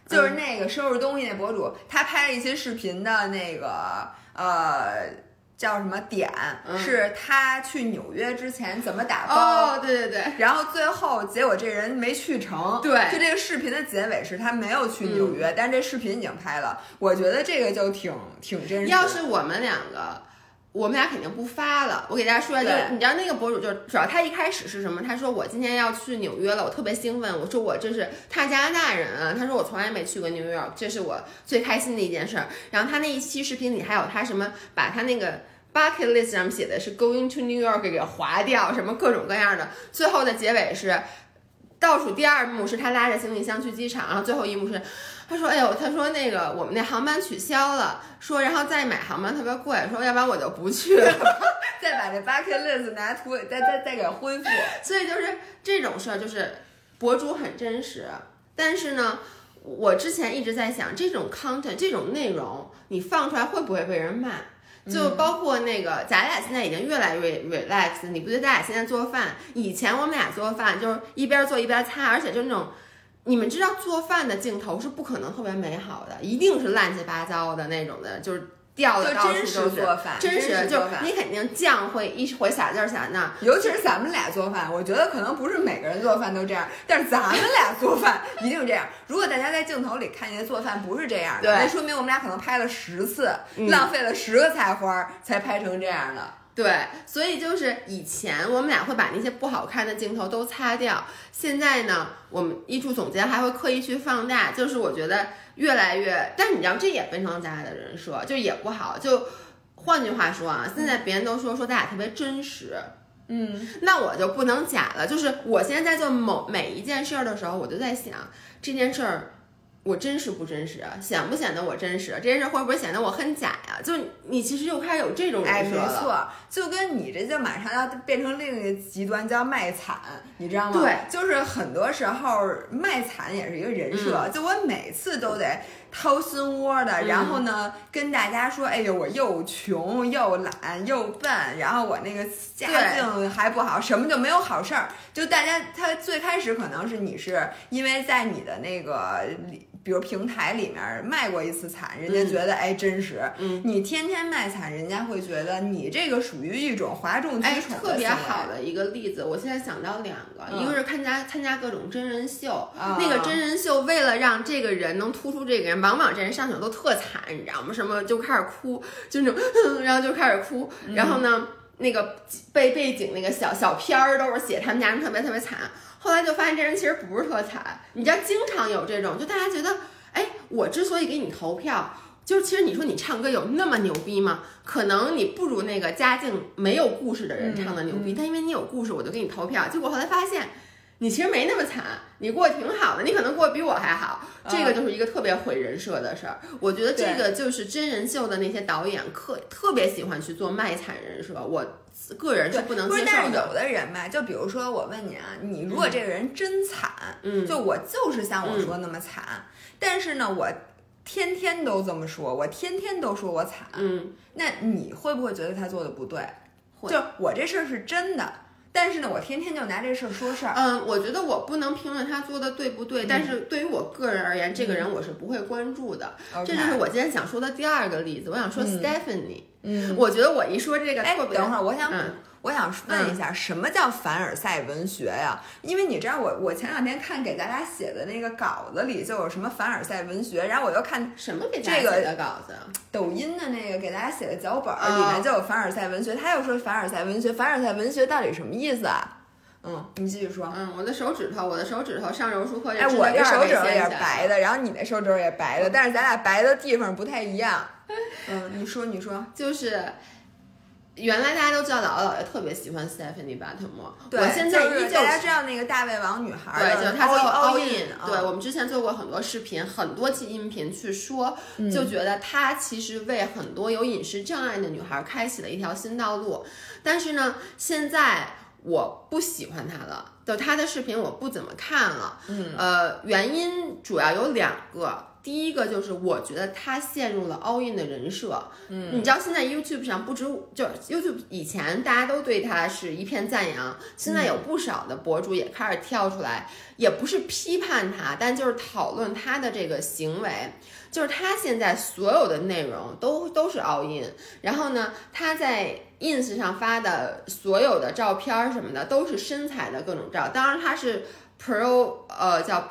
就是那个收拾东西那博主，他拍了一些视频的那个，呃。叫什么点？是他去纽约之前怎么打包？哦，对对对。然后最后结果这人没去成。对。就这个视频的结尾是他没有去纽约，但这视频已经拍了。我觉得这个就挺挺真实。要是我们两个，我们俩肯定不发了。我给大家说一下，就是你知道那个博主，就是主要他一开始是什么？他说我今天要去纽约了，我特别兴奋。我说我这是他加拿大人啊。他说我从来没去过纽约，这是我最开心的一件事儿。然后他那一期视频里还有他什么，把他那个。bucket list 上面写的是 going to New York 给划掉，什么各种各样的。最后的结尾是倒数第二幕是他拉着行李箱去机场，然后最后一幕是他说：“哎呦，他说那个我们那航班取消了，说然后再买航班特别贵，说要不然我就不去了，[LAUGHS] 再把这 bucket list 拿图再再再给恢复。”所以就是这种事儿，就是博主很真实，但是呢，我之前一直在想，这种 content 这种内容你放出来会不会被人骂？就包括那个，咱俩现在已经越来越 relax。你不觉得咱俩现在做饭？以前我们俩做饭就是一边做一边擦，而且就那种，你们知道做饭的镜头是不可能特别美好的，一定是乱七八糟的那种的，就是。掉的到处都是，真实就你肯定酱会一会撒这儿撒那，尤其是咱们俩做饭，我觉得可能不是每个人做饭都这样，但是咱们俩做饭一定这样。如果大家在镜头里看见做饭不是这样的，那说明我们俩可能拍了十次，浪费了十个菜花才拍成这样的。对，所以就是以前我们俩会把那些不好看的镜头都擦掉，现在呢，我们艺术总监还会刻意去放大，就是我觉得越来越，但是你知道这也变成咱俩的人设，就也不好。就换句话说啊，现在别人都说说咱俩特别真实，嗯，那我就不能假了。就是我现在在做某每一件事儿的时候，我就在想这件事儿。我真实不真实啊？显不显得我真实？这件事会不会显得我很假呀？就你其实又开始有这种人设了。没错，就跟你这就马上要变成另一个极端，叫卖惨，你知道吗？对，就是很多时候卖惨也是一个人设。就我每次都得掏心窝的，然后呢跟大家说，哎呦，我又穷又懒又笨，然后我那个家境还不好，什么就没有好事儿。就大家他最开始可能是你是因为在你的那个里。比如平台里面卖过一次惨，人家觉得哎真实。嗯，你天天卖惨，人家会觉得你这个属于一种哗众取宠特别好的一个例子，我现在想到两个，一个是参加参加各种真人秀，那个真人秀为了让这个人能突出这个人，往往这人上场都特惨，你知道吗？什么就开始哭，就那种，[LAUGHS] 然后就开始哭，然后呢，那个背背景那个小小片儿都是写他们家人特别特别惨。后来就发现这人其实不是特惨，你知道，经常有这种，就大家觉得，哎，我之所以给你投票，就是其实你说你唱歌有那么牛逼吗？可能你不如那个家境没有故事的人唱的牛逼，但因为你有故事，我就给你投票。结果后来发现，你其实没那么惨，你过得挺好的，你可能过得比我还好。这个就是一个特别毁人设的事儿。我觉得这个就是真人秀的那些导演，特特别喜欢去做卖惨人设。我。个人是不能接受的。不是，但是有的人吧，就比如说我问你啊，你如果这个人真惨，嗯，就我就是像我说那么惨，但是呢，我天天都这么说，我天天都说我惨，嗯，那你会不会觉得他做的不对？就我这事儿是真的，但是呢，我天天就拿这事儿说事儿。嗯，我觉得我不能评论他做的对不对，但是对于我个人而言，这个人我是不会关注的。这就是我今天想说的第二个例子。我想说 Stephanie。嗯，我觉得我一说这个，哎，等会儿我想，我想问一下，什么叫凡尔赛文学呀？因为你知道，我我前两天看给大家写的那个稿子里就有什么凡尔赛文学，然后我又看什么给大家写的稿子，抖音的那个给大家写的脚本里面就有凡尔赛文学，他又说凡尔赛文学，凡尔赛文学到底什么意思啊？嗯，你继续说。嗯，我的手指头，我的手指头上柔术课，哎，我的手指头也是白的，然后你的手指头也白的，但是咱俩白的地方不太一样。嗯，你说，你说，就是原来大家都知道姥姥姥爷特别喜欢 Stephanie Batmore，对，我现在依旧大家知道那个大胃王女孩，对，就她叫 All In，对我们之前做过很多视频，很多期音频去说，就觉得她其实为很多有饮食障碍的女孩开启了一条新道路，但是呢，现在。我不喜欢她了，就她的视频我不怎么看了。嗯，呃，原因主要有两个，第一个就是我觉得他陷入了 all in 的人设。嗯，你知道现在 YouTube 上不止就 YouTube 以前大家都对他是一片赞扬，现在有不少的博主也开始跳出来，也不是批判他，但就是讨论他的这个行为。就是他现在所有的内容都都是 all in，然后呢，他在 ins 上发的所有的照片什么的都是身材的各种照，当然他是 pro 呃叫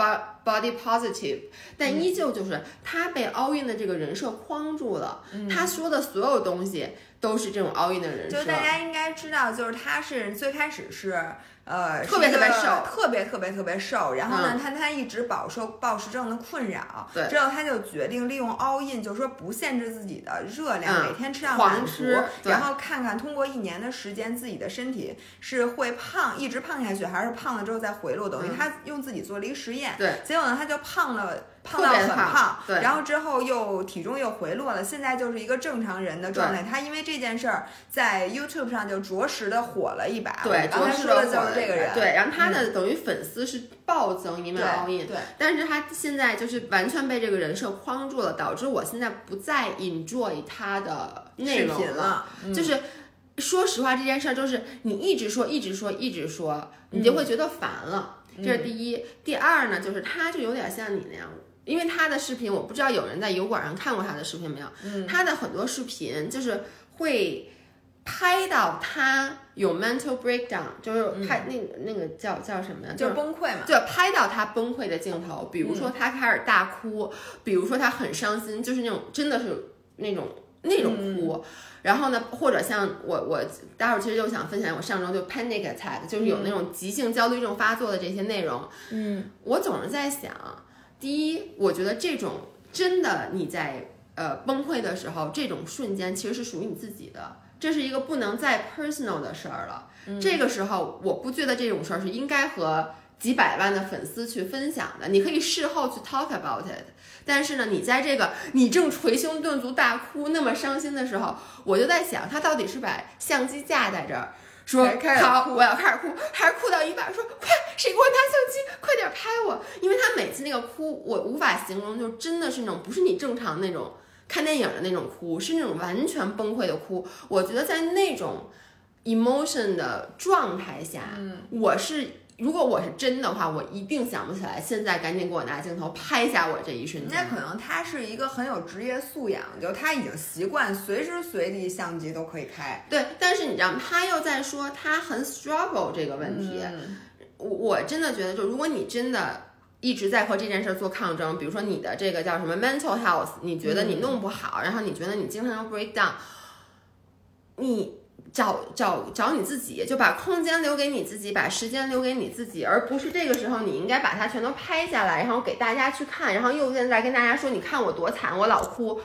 body positive，但依旧就是他被 all in 的这个人设框住了，他说的所有东西都是这种 all in 的人设。就大家应该知道，就是他是最开始是。呃，特别特别瘦，特别特别特别瘦。然后呢，他他一直饱受暴食症的困扰。对。之后他就决定利用 all in，就是说不限制自己的热量，每天吃上满足，然后看看通过一年的时间，自己的身体是会胖，一直胖下去，还是胖了之后再回落。等于他用自己做了一个实验。对。结果呢，他就胖了。胖到很胖，对，然后之后又体重又回落了，现在就是一个正常人的状态。他因为这件事儿在 YouTube 上就着实的火了一把。对，刚才说的就是这个人。对，然后他的等于粉丝是暴增，因为 all in。对。但是他现在就是完全被这个人设框住了，导致我现在不再 enjoy 他的内容了。就是说实话，这件事儿就是你一直说，一直说，一直说，你就会觉得烦了。这是第一。第二呢，就是他就有点像你那样。因为他的视频，我不知道有人在油管上看过他的视频没有？嗯，他的很多视频就是会拍到他有 mental breakdown，就是拍那个那个叫叫什么呀？就是崩溃嘛。对拍到他崩溃的镜头，比如说他开始大哭，比如说他很伤心，就是那种真的是那种那种哭。然后呢，或者像我我待会儿其实就想分享我上周就 panic attack，就是有那种急性焦虑症发作的这些内容。嗯，我总是在想。第一，我觉得这种真的你在呃崩溃的时候，这种瞬间其实是属于你自己的，这是一个不能再 personal 的事儿了。这个时候，我不觉得这种事儿是应该和几百万的粉丝去分享的。你可以事后去 talk about it，但是呢，你在这个你正捶胸顿足大哭那么伤心的时候，我就在想，他到底是把相机架在这儿。说好，我要开始哭，还是哭到一半，说快，谁给我拿相机，快点拍我！因为他每次那个哭，我无法形容，就真的是那种不是你正常那种看电影的那种哭，是那种完全崩溃的哭。我觉得在那种 emotion 的状态下，嗯，我是。如果我是真的话，我一定想不起来。现在赶紧给我拿镜头拍下我这一瞬间。那可能他是一个很有职业素养，就他已经习惯随时随地相机都可以开。对，但是你知道吗？他又在说他很 struggle 这个问题。我我真的觉得，就如果你真的一直在和这件事做抗争，比如说你的这个叫什么 mental health，你觉得你弄不好，然后你觉得你经常要 break down，你。找找找你自己，就把空间留给你自己，把时间留给你自己，而不是这个时候你应该把它全都拍下来，然后给大家去看，然后又现在跟大家说，你看我多惨，我老哭，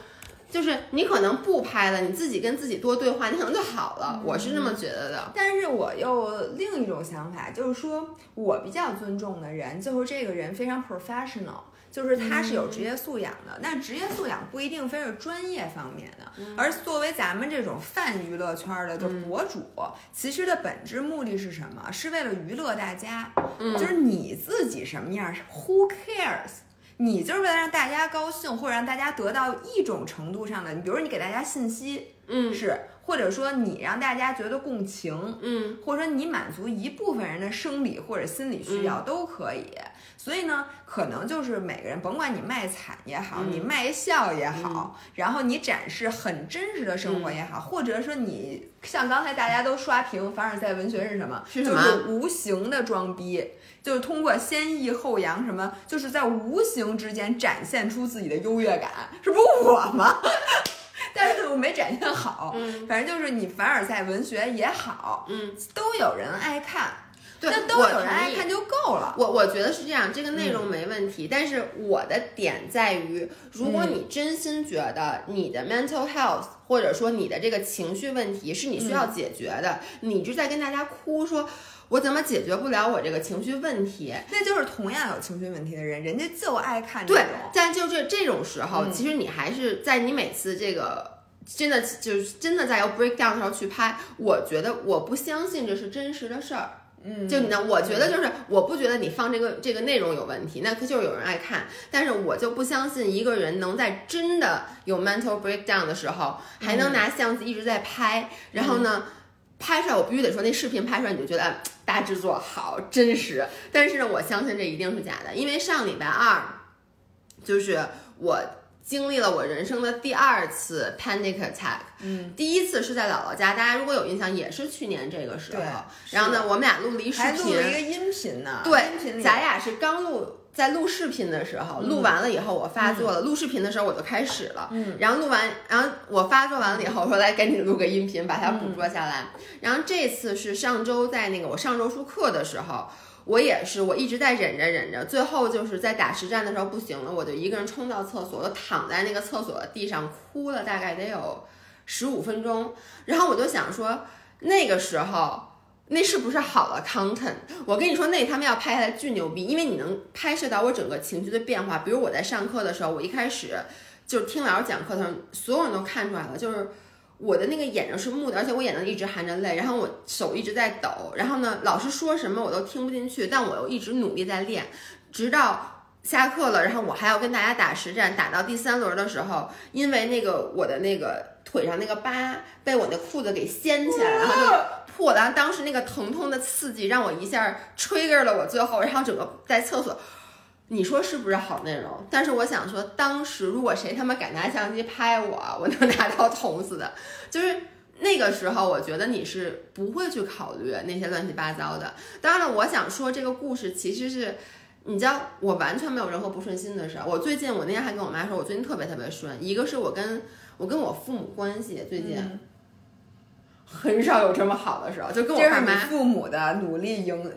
就是你可能不拍了，你自己跟自己多对话，你可能就好了。我是这么觉得的。但是我又另一种想法，就是说我比较尊重的人，就是这个人非常 professional。就是他是有职业素养的，但职业素养不一定非是专业方面的，而作为咱们这种泛娱乐圈的就博主，其实的本质目的是什么？是为了娱乐大家，就是你自己什么样，Who cares？你就是为了让大家高兴，或者让大家得到一种程度上的，你比如说你给大家信息，嗯，是，或者说你让大家觉得共情，嗯，或者说你满足一部分人的生理或者心理需要都可以。所以呢，可能就是每个人，甭管你卖惨也好，你卖笑也好，然后你展示很真实的生活也好，或者说你像刚才大家都刷屏凡尔赛文学是什么？就是无形的装逼，就是通过先抑后扬什么，就是在无形之间展现出自己的优越感，这不我吗？[LAUGHS] 但是我没展现好，反正就是你凡尔赛文学也好，嗯，都有人爱看。对，那都有人爱看就够了。我我觉得是这样，这个内容没问题，但是我的点在于，如果你真心觉得你的 mental health 或者说你的这个情绪问题是你需要解决的，你就在跟大家哭说。我怎么解决不了我这个情绪问题？那就是同样有情绪问题的人，人家就爱看这种。对，但就这这种时候，其实你还是在你每次这个真的就是真的在要 break down 的时候去拍。我觉得我不相信这是真实的事儿。嗯，就你呢，我觉得就是我不觉得你放这个这个内容有问题，那就是有人爱看。但是我就不相信一个人能在真的有 mental breakdown 的时候，还能拿相机一直在拍，然后呢？拍出来我必须得说，那视频拍出来你就觉得大制作好真实。但是呢，我相信这一定是假的，因为上礼拜二，就是我经历了我人生的第二次 panic attack。嗯，第一次是在姥姥家，大家如果有印象，也是去年这个时候。然后呢，我们俩录了一视频，还录了一个音频呢。对，音频咱俩是刚录。在录视频的时候，录完了以后我发作了。录视频的时候我就开始了，嗯，然后录完，然后我发作完了以后，我说来赶紧录个音频，把它捕捉下来。然后这次是上周在那个我上周术课的时候，我也是我一直在忍着忍着，最后就是在打实战的时候不行了，我就一个人冲到厕所，我躺在那个厕所地上哭了大概得有十五分钟。然后我就想说那个时候。那是不是好了 content？[LAUGHS] 我跟你说，那他们要拍下来巨牛逼，因为你能拍摄到我整个情绪的变化。比如我在上课的时候，我一开始就听老师讲课的时候，所有人都看出来了，就是我的那个眼睛是木的，而且我眼睛一直含着泪，然后我手一直在抖，然后呢，老师说什么我都听不进去，但我又一直努力在练，直到下课了，然后我还要跟大家打实战，打到第三轮的时候，因为那个我的那个腿上那个疤被我那裤子给掀起来，然后就。破了，当时那个疼痛的刺激让我一下 trigger 了我，最后然后整个在厕所，你说是不是好内容？但是我想说，当时如果谁他妈敢拿相机拍我，我能拿刀捅死的。就是那个时候，我觉得你是不会去考虑那些乱七八糟的。当然了，我想说这个故事其实是，你知道，我完全没有任何不顺心的事儿。我最近，我那天还跟我妈说，我最近特别特别顺。一个是我跟我跟我父母关系最近。很少有这么好的时候，就跟我爸妈父母的努力赢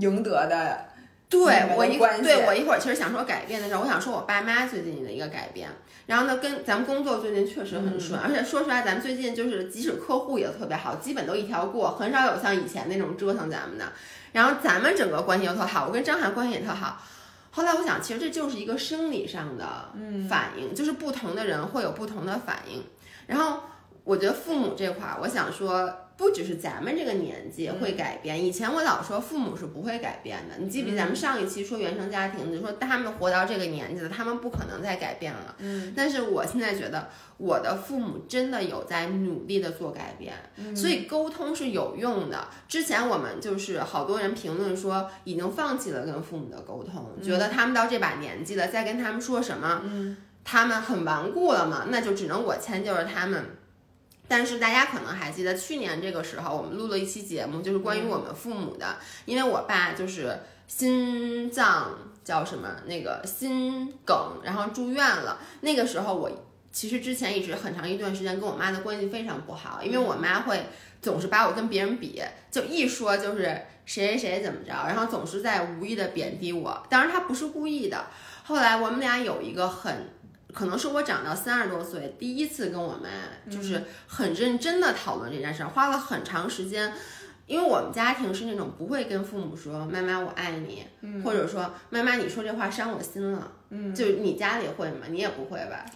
赢得的。对我一对我一会儿其实想说改变的时候，我想说我爸妈最近的一个改变。然后呢，跟咱们工作最近确实很顺，而且说出来，咱们最近就是即使客户也特别好，基本都一条过，很少有像以前那种折腾咱们的。然后咱们整个关系又特好，我跟张涵关系也特好。后来我想，其实这就是一个生理上的反应，就是不同的人会有不同的反应。然后。我觉得父母这块儿，我想说。不只是咱们这个年纪会改变，以前我老说父母是不会改变的。你记不记咱们上一期说原生家庭，你说他们活到这个年纪了，他们不可能再改变了。嗯，但是我现在觉得我的父母真的有在努力的做改变，所以沟通是有用的。之前我们就是好多人评论说已经放弃了跟父母的沟通，觉得他们到这把年纪了，再跟他们说什么，他们很顽固了嘛，那就只能我迁就着他们。但是大家可能还记得去年这个时候，我们录了一期节目，就是关于我们父母的。因为我爸就是心脏叫什么那个心梗，然后住院了。那个时候我其实之前一直很长一段时间跟我妈的关系非常不好，因为我妈会总是把我跟别人比，就一说就是谁谁谁怎么着，然后总是在无意的贬低我。当然她不是故意的。后来我们俩有一个很。可能是我长到三十多岁，第一次跟我妈就是很认真的讨论这件事儿，花了很长时间。因为我们家庭是那种不会跟父母说“妈妈我爱你”，或者说“妈妈你说这话伤我心了”。嗯，就你家里会吗？你也不会吧？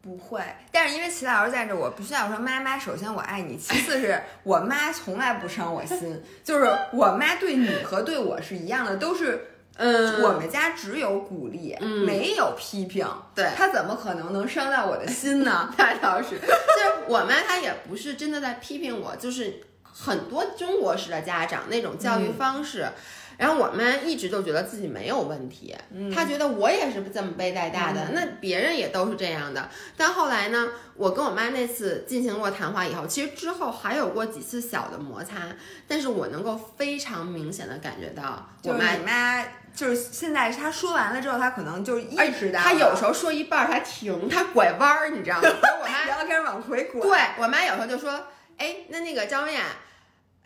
不会。但是因为齐老师在这，我必须要说妈妈，首先我爱你，其次是我妈从来不伤我心，[LAUGHS] 就是我妈对你和对我是一样的，都是。嗯，我们家只有鼓励，没有批评。对，他怎么可能能伤到我的心呢？他倒是，就是我妈她也不是真的在批评我，就是很多中国式的家长那种教育方式。然后我妈一直都觉得自己没有问题，她觉得我也是这么被带大的，那别人也都是这样的。但后来呢，我跟我妈那次进行过谈话以后，其实之后还有过几次小的摩擦，但是我能够非常明显的感觉到，我妈。就是现在，她说完了之后，她可能就意识到，她有时候说一半她停，她拐弯儿，你知道吗？[LAUGHS] 我妈然后开始往回拐。对我妈有时候就说：“哎，那那个张文雅，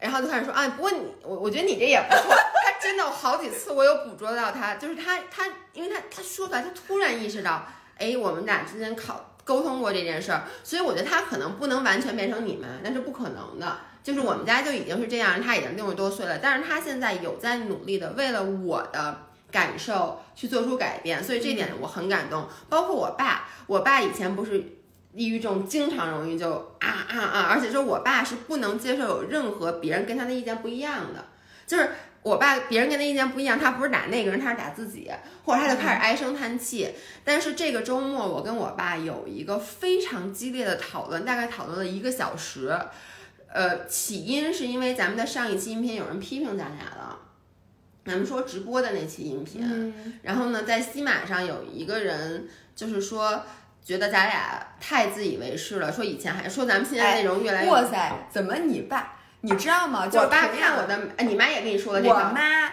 然后就开始说啊，不过你我我觉得你这也不错。他真的好几次我有捕捉到他，就是他他，因为他他说出来，他突然意识到，哎，我们俩之间考沟通过这件事儿，所以我觉得他可能不能完全变成你们，那是不可能的。就是我们家就已经是这样，他已经六十多岁了，但是他现在有在努力的为了我的感受去做出改变，所以这点我很感动。包括我爸，我爸以前不是抑郁症，经常容易就啊啊啊，而且说我爸是不能接受有任何别人跟他的意见不一样的，就是我爸别人跟他意见不一样，他不是打那个人，他是打自己，或者他就开始唉声叹气。但是这个周末我跟我爸有一个非常激烈的讨论，大概讨论了一个小时。呃，起因是因为咱们的上一期音频有人批评咱俩了，咱们说直播的那期音频，然后呢，在西马上有一个人就是说觉得咱俩太自以为是了，说以前还说咱们现在内容越来越……哇塞，怎么你爸你知道吗？我爸看我的，哎，你妈也跟你说了这个，我妈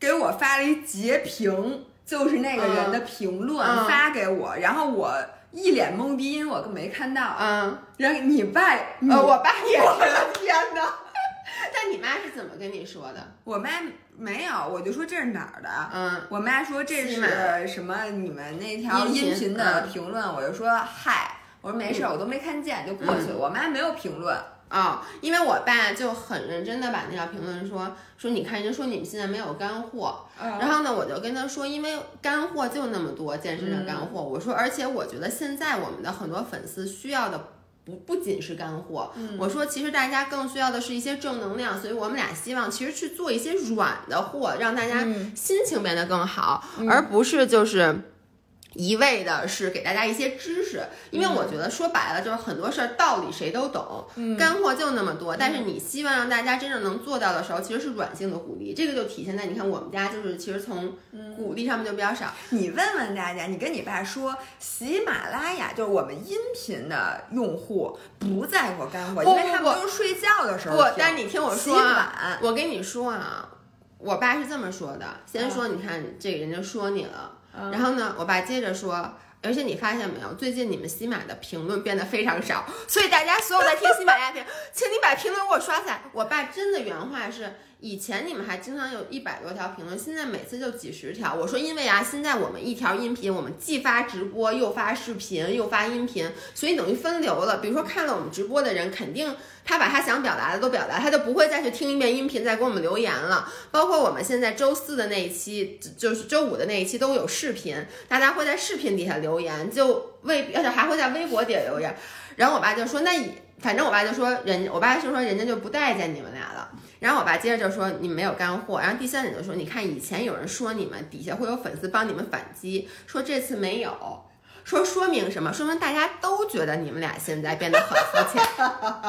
给我发了一截屏，就是那个人的评论发给我，然后我。一脸懵逼，因为我更没看到。嗯，然后你爸，呃，我爸也是。天哪！[LAUGHS] 但你妈是怎么跟你说的？我妈没有，我就说这是哪儿的。嗯，我妈说这是什么？你们那条音频的评论，我就说嗨，我说没事，我都没看见，就过去了。我妈没有评论。啊，因为我爸就很认真的把那条评论说说，你看人家说你们现在没有干货，然后呢，我就跟他说，因为干货就那么多，健身的干货。我说，而且我觉得现在我们的很多粉丝需要的不不仅是干货，我说其实大家更需要的是一些正能量，所以我们俩希望其实去做一些软的货，让大家心情变得更好，而不是就是。一味的是给大家一些知识，因为我觉得说白了就是很多事儿道理谁都懂，干货就那么多。但是你希望让大家真正能做到的时候，其实是软性的鼓励，这个就体现在你看我们家就是其实从鼓励上面就比较少。你问问大家，你跟你爸说，喜马拉雅就是我们音频的用户不在乎干货，因为他们都是睡觉的时候不，但是你听我说啊，我跟你说啊，我爸是这么说的，先说你看这个人就说你了。然后呢，我爸接着说，而且你发现没有，最近你们喜马的评论变得非常少，所以大家所有在听喜马拉雅 [LAUGHS] 评，请你把评论给我刷起来。我爸真的原话是。以前你们还经常有一百多条评论，现在每次就几十条。我说，因为啊，现在我们一条音频，我们既发直播，又发视频，又发音频，所以等于分流了。比如说看了我们直播的人，肯定他把他想表达的都表达，他就不会再去听一遍音频再给我们留言了。包括我们现在周四的那一期，就是周五的那一期都有视频，大家会在视频底下留言，就微而且还会在微博底下留言。然后我爸就说，那反正我爸就说人，我爸就说人家就不待见你们俩了。然后我爸接着就说你们没有干货，然后第三点就说你看以前有人说你们底下会有粉丝帮你们反击，说这次没有，说说明什么？说明大家都觉得你们俩现在变得很肤浅。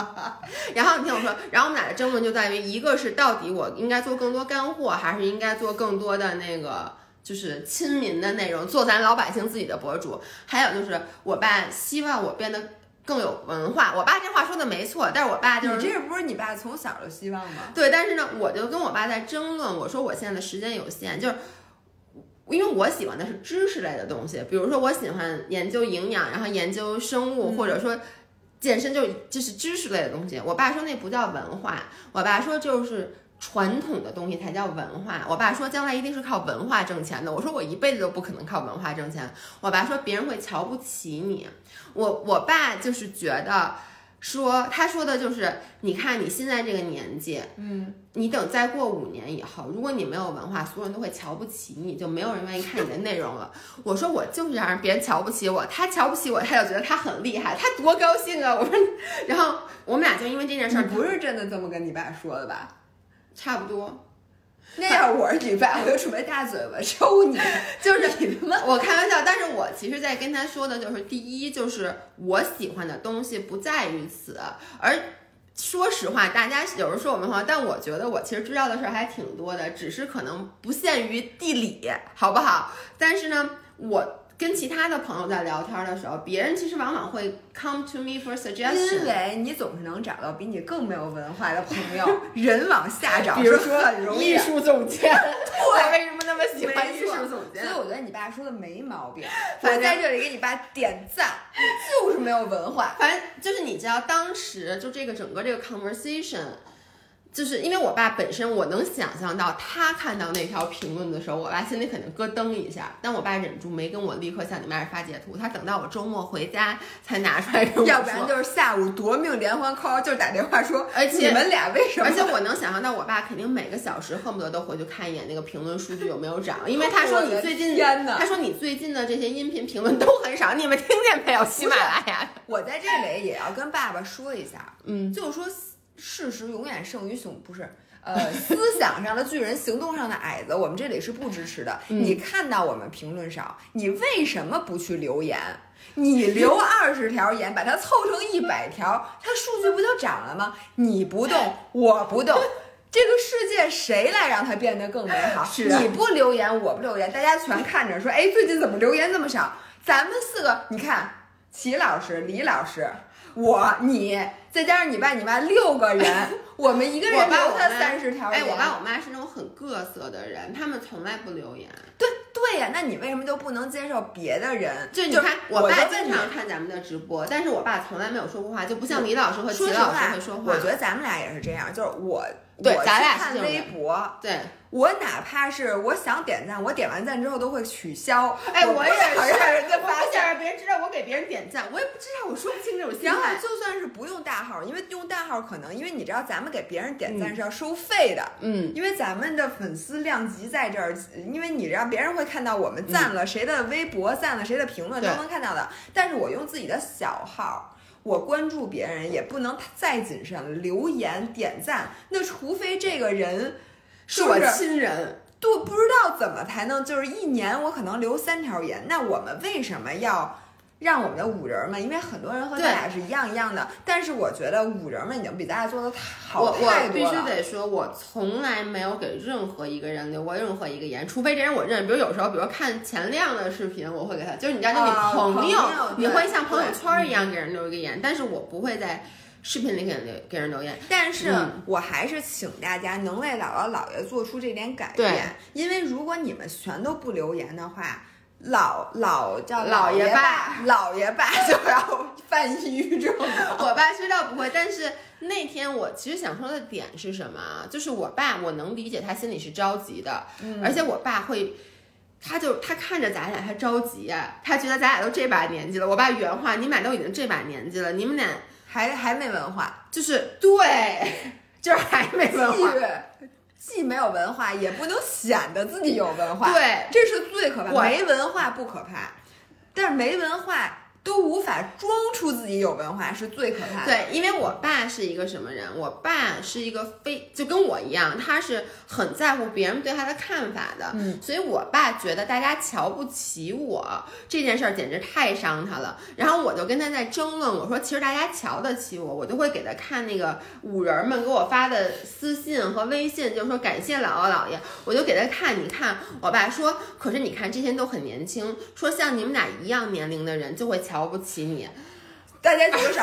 [LAUGHS] 然后你听我说，然后我们俩的争论就在于一个是到底我应该做更多干货，还是应该做更多的那个就是亲民的内容，做咱老百姓自己的博主。还有就是我爸希望我变得。更有文化，我爸这话说的没错，但是我爸就是你这不是你爸从小就希望吗？对，但是呢，我就跟我爸在争论，我说我现在的时间有限，就是因为我喜欢的是知识类的东西，比如说我喜欢研究营养，然后研究生物，或者说健身，就就是知识类的东西。我爸说那不叫文化，我爸说就是。传统的东西才叫文化。我爸说将来一定是靠文化挣钱的。我说我一辈子都不可能靠文化挣钱。我爸说别人会瞧不起你。我我爸就是觉得说，他说的就是，你看你现在这个年纪，嗯，你等再过五年以后，如果你没有文化，所有人都会瞧不起你，就没有人愿意看你的内容了。我说我就是要让别人瞧不起我，他瞧不起我，他就觉得他很厉害，他多高兴啊！我说，然后我们俩就因为这件事儿，不是真的这么跟你爸说的吧？差不多，那样我是女伴，我就准备大嘴巴抽你。[LAUGHS] 就是我开玩笑，但是我其实在跟他说的就是，第一就是我喜欢的东西不在于此，而说实话，大家有人说我们话，但我觉得我其实知道的事儿还挺多的，只是可能不限于地理，好不好？但是呢，我。跟其他的朋友在聊天的时候，别人其实往往会 come to me for suggestion，因为你总是能找到比你更没有文化的朋友。人往下找，比如说很容易。艺术总监，[LAUGHS] 我为什么那么喜欢艺术总监？所以我觉得你爸说的没毛病。我在这里给你爸点赞，就是没有文化。反正就是你知道，当时就这个整个这个 conversation。就是因为我爸本身，我能想象到他看到那条评论的时候，我爸心里肯定咯噔一下。但我爸忍住没跟我立刻向你妈发截图，他等到我周末回家才拿出来跟我。要不然就是下午夺命连环 call，就是打电话说，而且你们俩为什么？而且我能想象到我爸肯定每个小时恨不得都回去看一眼那个评论数据有没有涨，因为他说你最近，他说你最近的这些音频评论都很少，你们听见没有？喜马拉雅。我在这里也要跟爸爸说一下，嗯，就是说。事实永远胜于雄，不是，呃，[LAUGHS] 思想上的巨人，行动上的矮子，我们这里是不支持的。你看到我们评论少，你为什么不去留言？你留 [LAUGHS] 二十条言，把它凑成一百条，它数据不就涨了吗？你不动，我不动，这个世界谁来让它变得更美好？你不留言，我不留言，大家全看着说，哎，最近怎么留言这么少？咱们四个，你看，齐老师、李老师。我你再加上你爸你妈六个人，[LAUGHS] 我们一个人留他三十条。哎，我爸我妈是那种很各色的人，他们从来不留言。对对呀，那你为什么就不能接受别的人？就你看，我爸经常看咱们的直播，但是我爸从来没有说过话，就不像李老师和齐老师会说话。我觉得咱们俩也是这样，就是我对咱俩看微博对。我哪怕是我想点赞，我点完赞之后都会取消。哎，我也是，我不想让别人知道我给别人点赞，我也不知道，我说不清这种心态。然后就算是不用大号，因为用大号可能，因为你知道咱们给别人点赞是要收费的，嗯，因为咱们的粉丝量级在这儿，因为你知道别人会看到我们赞了谁的微博，赞了谁的评论都能看到的。但是我用自己的小号，我关注别人也不能再谨慎，留言点赞，那除非这个人。是我亲人，都不知道怎么才能，就是一年我可能留三条言。那我们为什么要让我们的五人们？因为很多人和咱俩是一样一样的，但是我觉得五人们已经比咱俩做的好太多了。我我必须得说，我从来没有给任何一个人留过任何一个言，除非这人我认。比如有时候，比如看钱亮的视频，我会给他，就是你知道，就你朋友，你会像朋友圈一样给人留一个言，但是我不会在。视频里给人留给人留言，但是我还是请大家能为姥姥姥爷做出这点改变，因为如果你们全都不留言的话，老老叫老爷爸，老爷爸 [LAUGHS] 就要犯抑郁症。我爸知道不会，但是那天我其实想说的点是什么啊？就是我爸，我能理解他心里是着急的，而且我爸会，他就他看着咱俩他着急，他觉得咱俩都这把年纪了。我爸原话，你们俩都已经这把年纪了，你们俩。还还没文化，就是对，[LAUGHS] 就是还没文化，既没有文化，也不能显得自己有文化，对，这是最可怕。没文化不可怕，但是没文化。都无法装出自己有文化是最可怕的。对，因为我爸是一个什么人？我爸是一个非就跟我一样，他是很在乎别人对他的看法的。嗯，所以我爸觉得大家瞧不起我这件事儿简直太伤他了。然后我就跟他在争论，我说其实大家瞧得起我，我就会给他看那个五人们给我发的私信和微信，就说感谢姥姥姥爷，我就给他看。你看，我爸说，可是你看这些都很年轻，说像你们俩一样年龄的人就会。瞧不起你，大家举个手。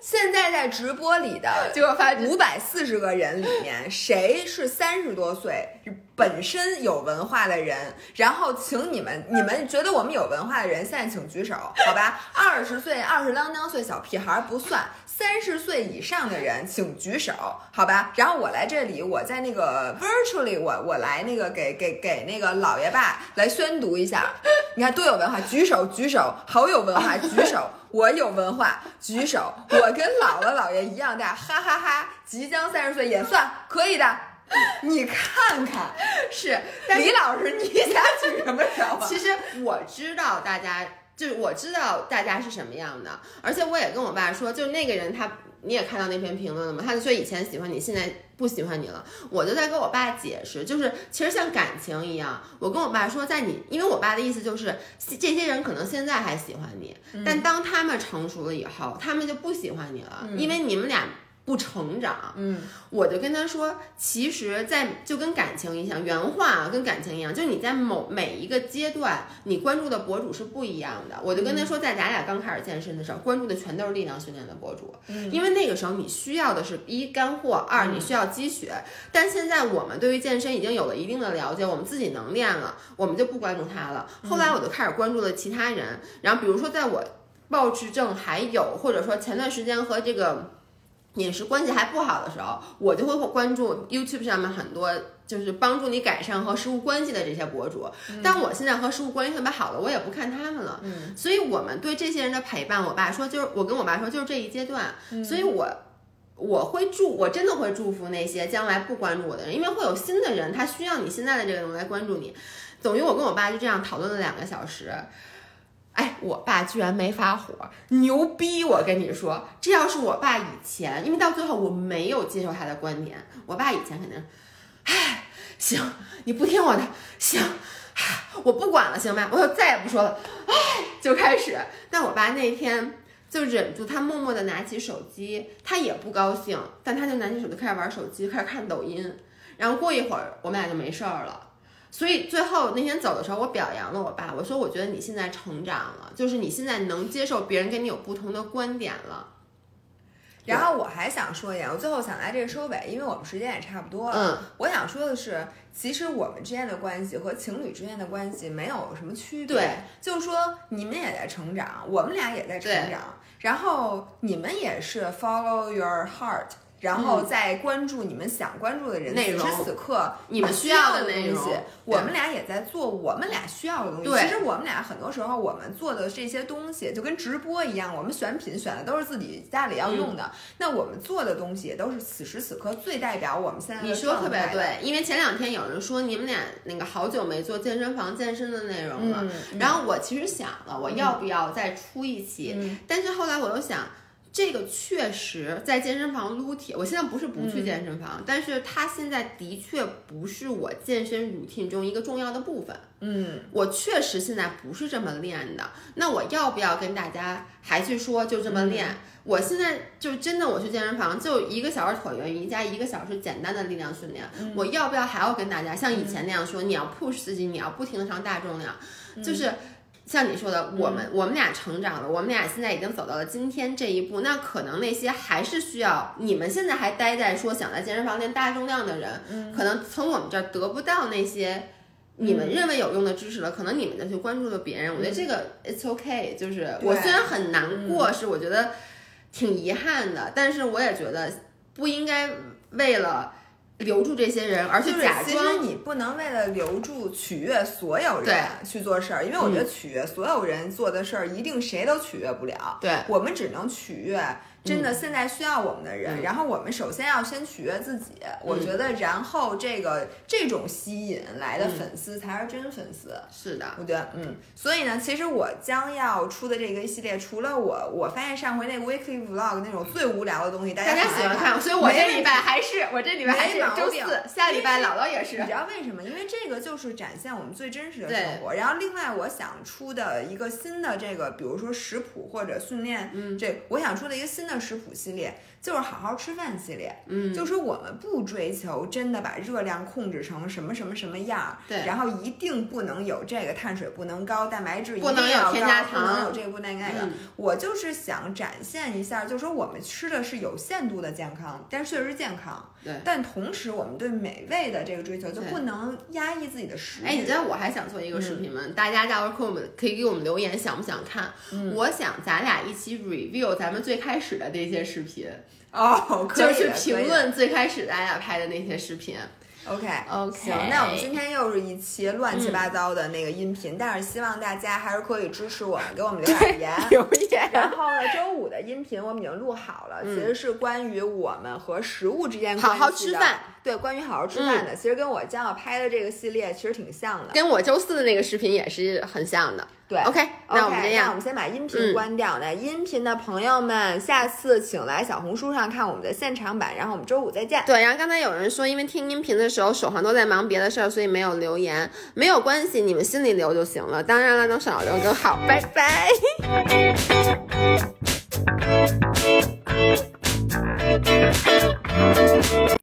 现在在直播里的，[LAUGHS] 结果发五百四十个人里面，谁是三十多岁本身有文化的人？然后，请你们，你们觉得我们有文化的人，现在请举手，好吧？二十岁、二十啷当岁小屁孩不算，三十岁以上的人请举手，好吧？然后我来这里，我在那个 virtually，我我来那个给给给那个老爷爸来宣读一下。你看多有文化，举手举手，好有文化，举手。我有文化，举手。我跟姥姥姥爷一样大，哈哈哈！即将三十岁也算可以的。你看看，是李老师，你想举什么手？其实我知道大家，就是我知道大家是什么样的，而且我也跟我爸说，就那个人他。你也看到那篇评论了吗？他就说以前喜欢你，现在不喜欢你了。我就在跟我爸解释，就是其实像感情一样，我跟我爸说，在你，因为我爸的意思就是，这些人可能现在还喜欢你，但当他们成熟了以后，他们就不喜欢你了，因为你们俩。不成长，嗯，我就跟他说，其实，在就跟感情一样，原话啊，跟感情一样，就是你在某每一个阶段，你关注的博主是不一样的。我就跟他说，在咱俩刚开始健身的时候，关注的全都是力量训练的博主，嗯，因为那个时候你需要的是一干货，二你需要积雪。但现在我们对于健身已经有了一定的了解，我们自己能练了，我们就不关注他了。后来我就开始关注了其他人，然后比如说在我暴食症还有，或者说前段时间和这个。饮食关系还不好的时候，我就会关注 YouTube 上面很多就是帮助你改善和食物关系的这些博主。但我现在和食物关系特别好了，我也不看他们了。嗯，所以我们对这些人的陪伴，我爸说就是我跟我爸说就是这一阶段，所以我。我会祝，我真的会祝福那些将来不关注我的人，因为会有新的人，他需要你现在的这个东西来关注你。等于我跟我爸就这样讨论了两个小时，哎，我爸居然没发火，牛逼！我跟你说，这要是我爸以前，因为到最后我没有接受他的观点，我爸以前肯定，哎，行，你不听我的，行，我不管了，行吧，我就再也不说了，哎，就开始。但我爸那天。就忍住，他默默地拿起手机，他也不高兴，但他就拿起手机开始玩手机，开始看抖音。然后过一会儿，我们俩就没事儿了。所以最后那天走的时候，我表扬了我爸，我说：“我觉得你现在成长了，就是你现在能接受别人跟你有不同的观点了。”然后我还想说一点，我最后想来这个收尾，因为我们时间也差不多了。嗯，我想说的是，其实我们之间的关系和情侣之间的关系没有什么区别。对，就是说你们也在成长，我们俩也在成长。然后你们也是 follow your heart，然后再关注你们想关注的人。内容。此时此刻你们需要的东西，我们俩也在做我们俩需要的东西。其实我们俩很多时候我们做的这些东西就跟直播一样，我们选品选的都是自己家里要用的。那我们做的东西也都是此时此刻最代表我们现在的你说特别对，因为前两天有人说你们俩那个好久没做健身房健身的内容了。嗯。然后我其实想了，我要不要再出一期？嗯。但是后来我又想。这个确实在健身房撸铁，我现在不是不去健身房，但是它现在的确不是我健身 routine 中一个重要的部分。嗯，我确实现在不是这么练的。那我要不要跟大家还去说就这么练？我现在就真的我去健身房就一个小时椭圆仪加一个小时简单的力量训练。我要不要还要跟大家像以前那样说？你要 push 自己，你要不停的上大重量，就是。像你说的，我们我们俩成长了，我们俩现在已经走到了今天这一步。那可能那些还是需要你们现在还待在说想在健身房练大重量的人，可能从我们这儿得不到那些你们认为有用的知识了。可能你们就去关注了别人。我觉得这个 it's okay，就是我虽然很难过，是我觉得挺遗憾的，但是我也觉得不应该为了。留住这些人，而且假装。其实你不能为了留住、取悦所有人去做事儿，因为我觉得取悦所有人做的事儿，一定谁都取悦不了。对，我们只能取悦。真的，现在需要我们的人，然后我们首先要先取悦自己。我觉得，然后这个这种吸引来的粉丝才是真粉丝。是的，我觉得，嗯。所以呢，其实我将要出的这个系列，除了我，我发现上回那个 weekly vlog 那种最无聊的东西，大家喜欢看，所以我这礼拜还是我这礼拜还是周四，下礼拜姥姥也是。你知道为什么？因为这个就是展现我们最真实的生活。然后，另外我想出的一个新的这个，比如说食谱或者训练，嗯，这我想出的一个新的食谱系列。就是好好吃饭系列，嗯，就说我们不追求真的把热量控制成什么什么什么样，对，然后一定不能有这个碳水不能高，蛋白质不能有添加糖，不能有这个不能那个。我就是想展现一下，就是说我们吃的是有限度的健康，但是确实健康，对。但同时我们对美味的这个追求就不能压抑自己的食欲。哎，你知道我还想做一个视频吗？大家到时候可我们可以给我们留言，想不想看？我想咱俩一起 review 咱们最开始的这些视频。哦，就是评论最开始大家拍的那些视频。OK OK，行，那我们今天又是一期乱七八糟的那个音频，但是希望大家还是可以支持我们，给我们留点言。[LAUGHS] 留言。然后呢，周五的音频我们已经录好了，其实是关于我们和食物之间好好吃饭。对，关于好好吃饭的，其实跟我将要拍的这个系列其实挺像的，跟我周四的那个视频也是很像的。对，OK，那我们这样，我们先把音频关掉。那音频的朋友们，下次请来小红书上看我们的现场版。然后我们周五再见。对，然后刚才有人说，因为听音频的时候手上都在忙别的事儿，所以没有留言，没有关系，你们心里留就行了。当然了，能少留更好。拜拜。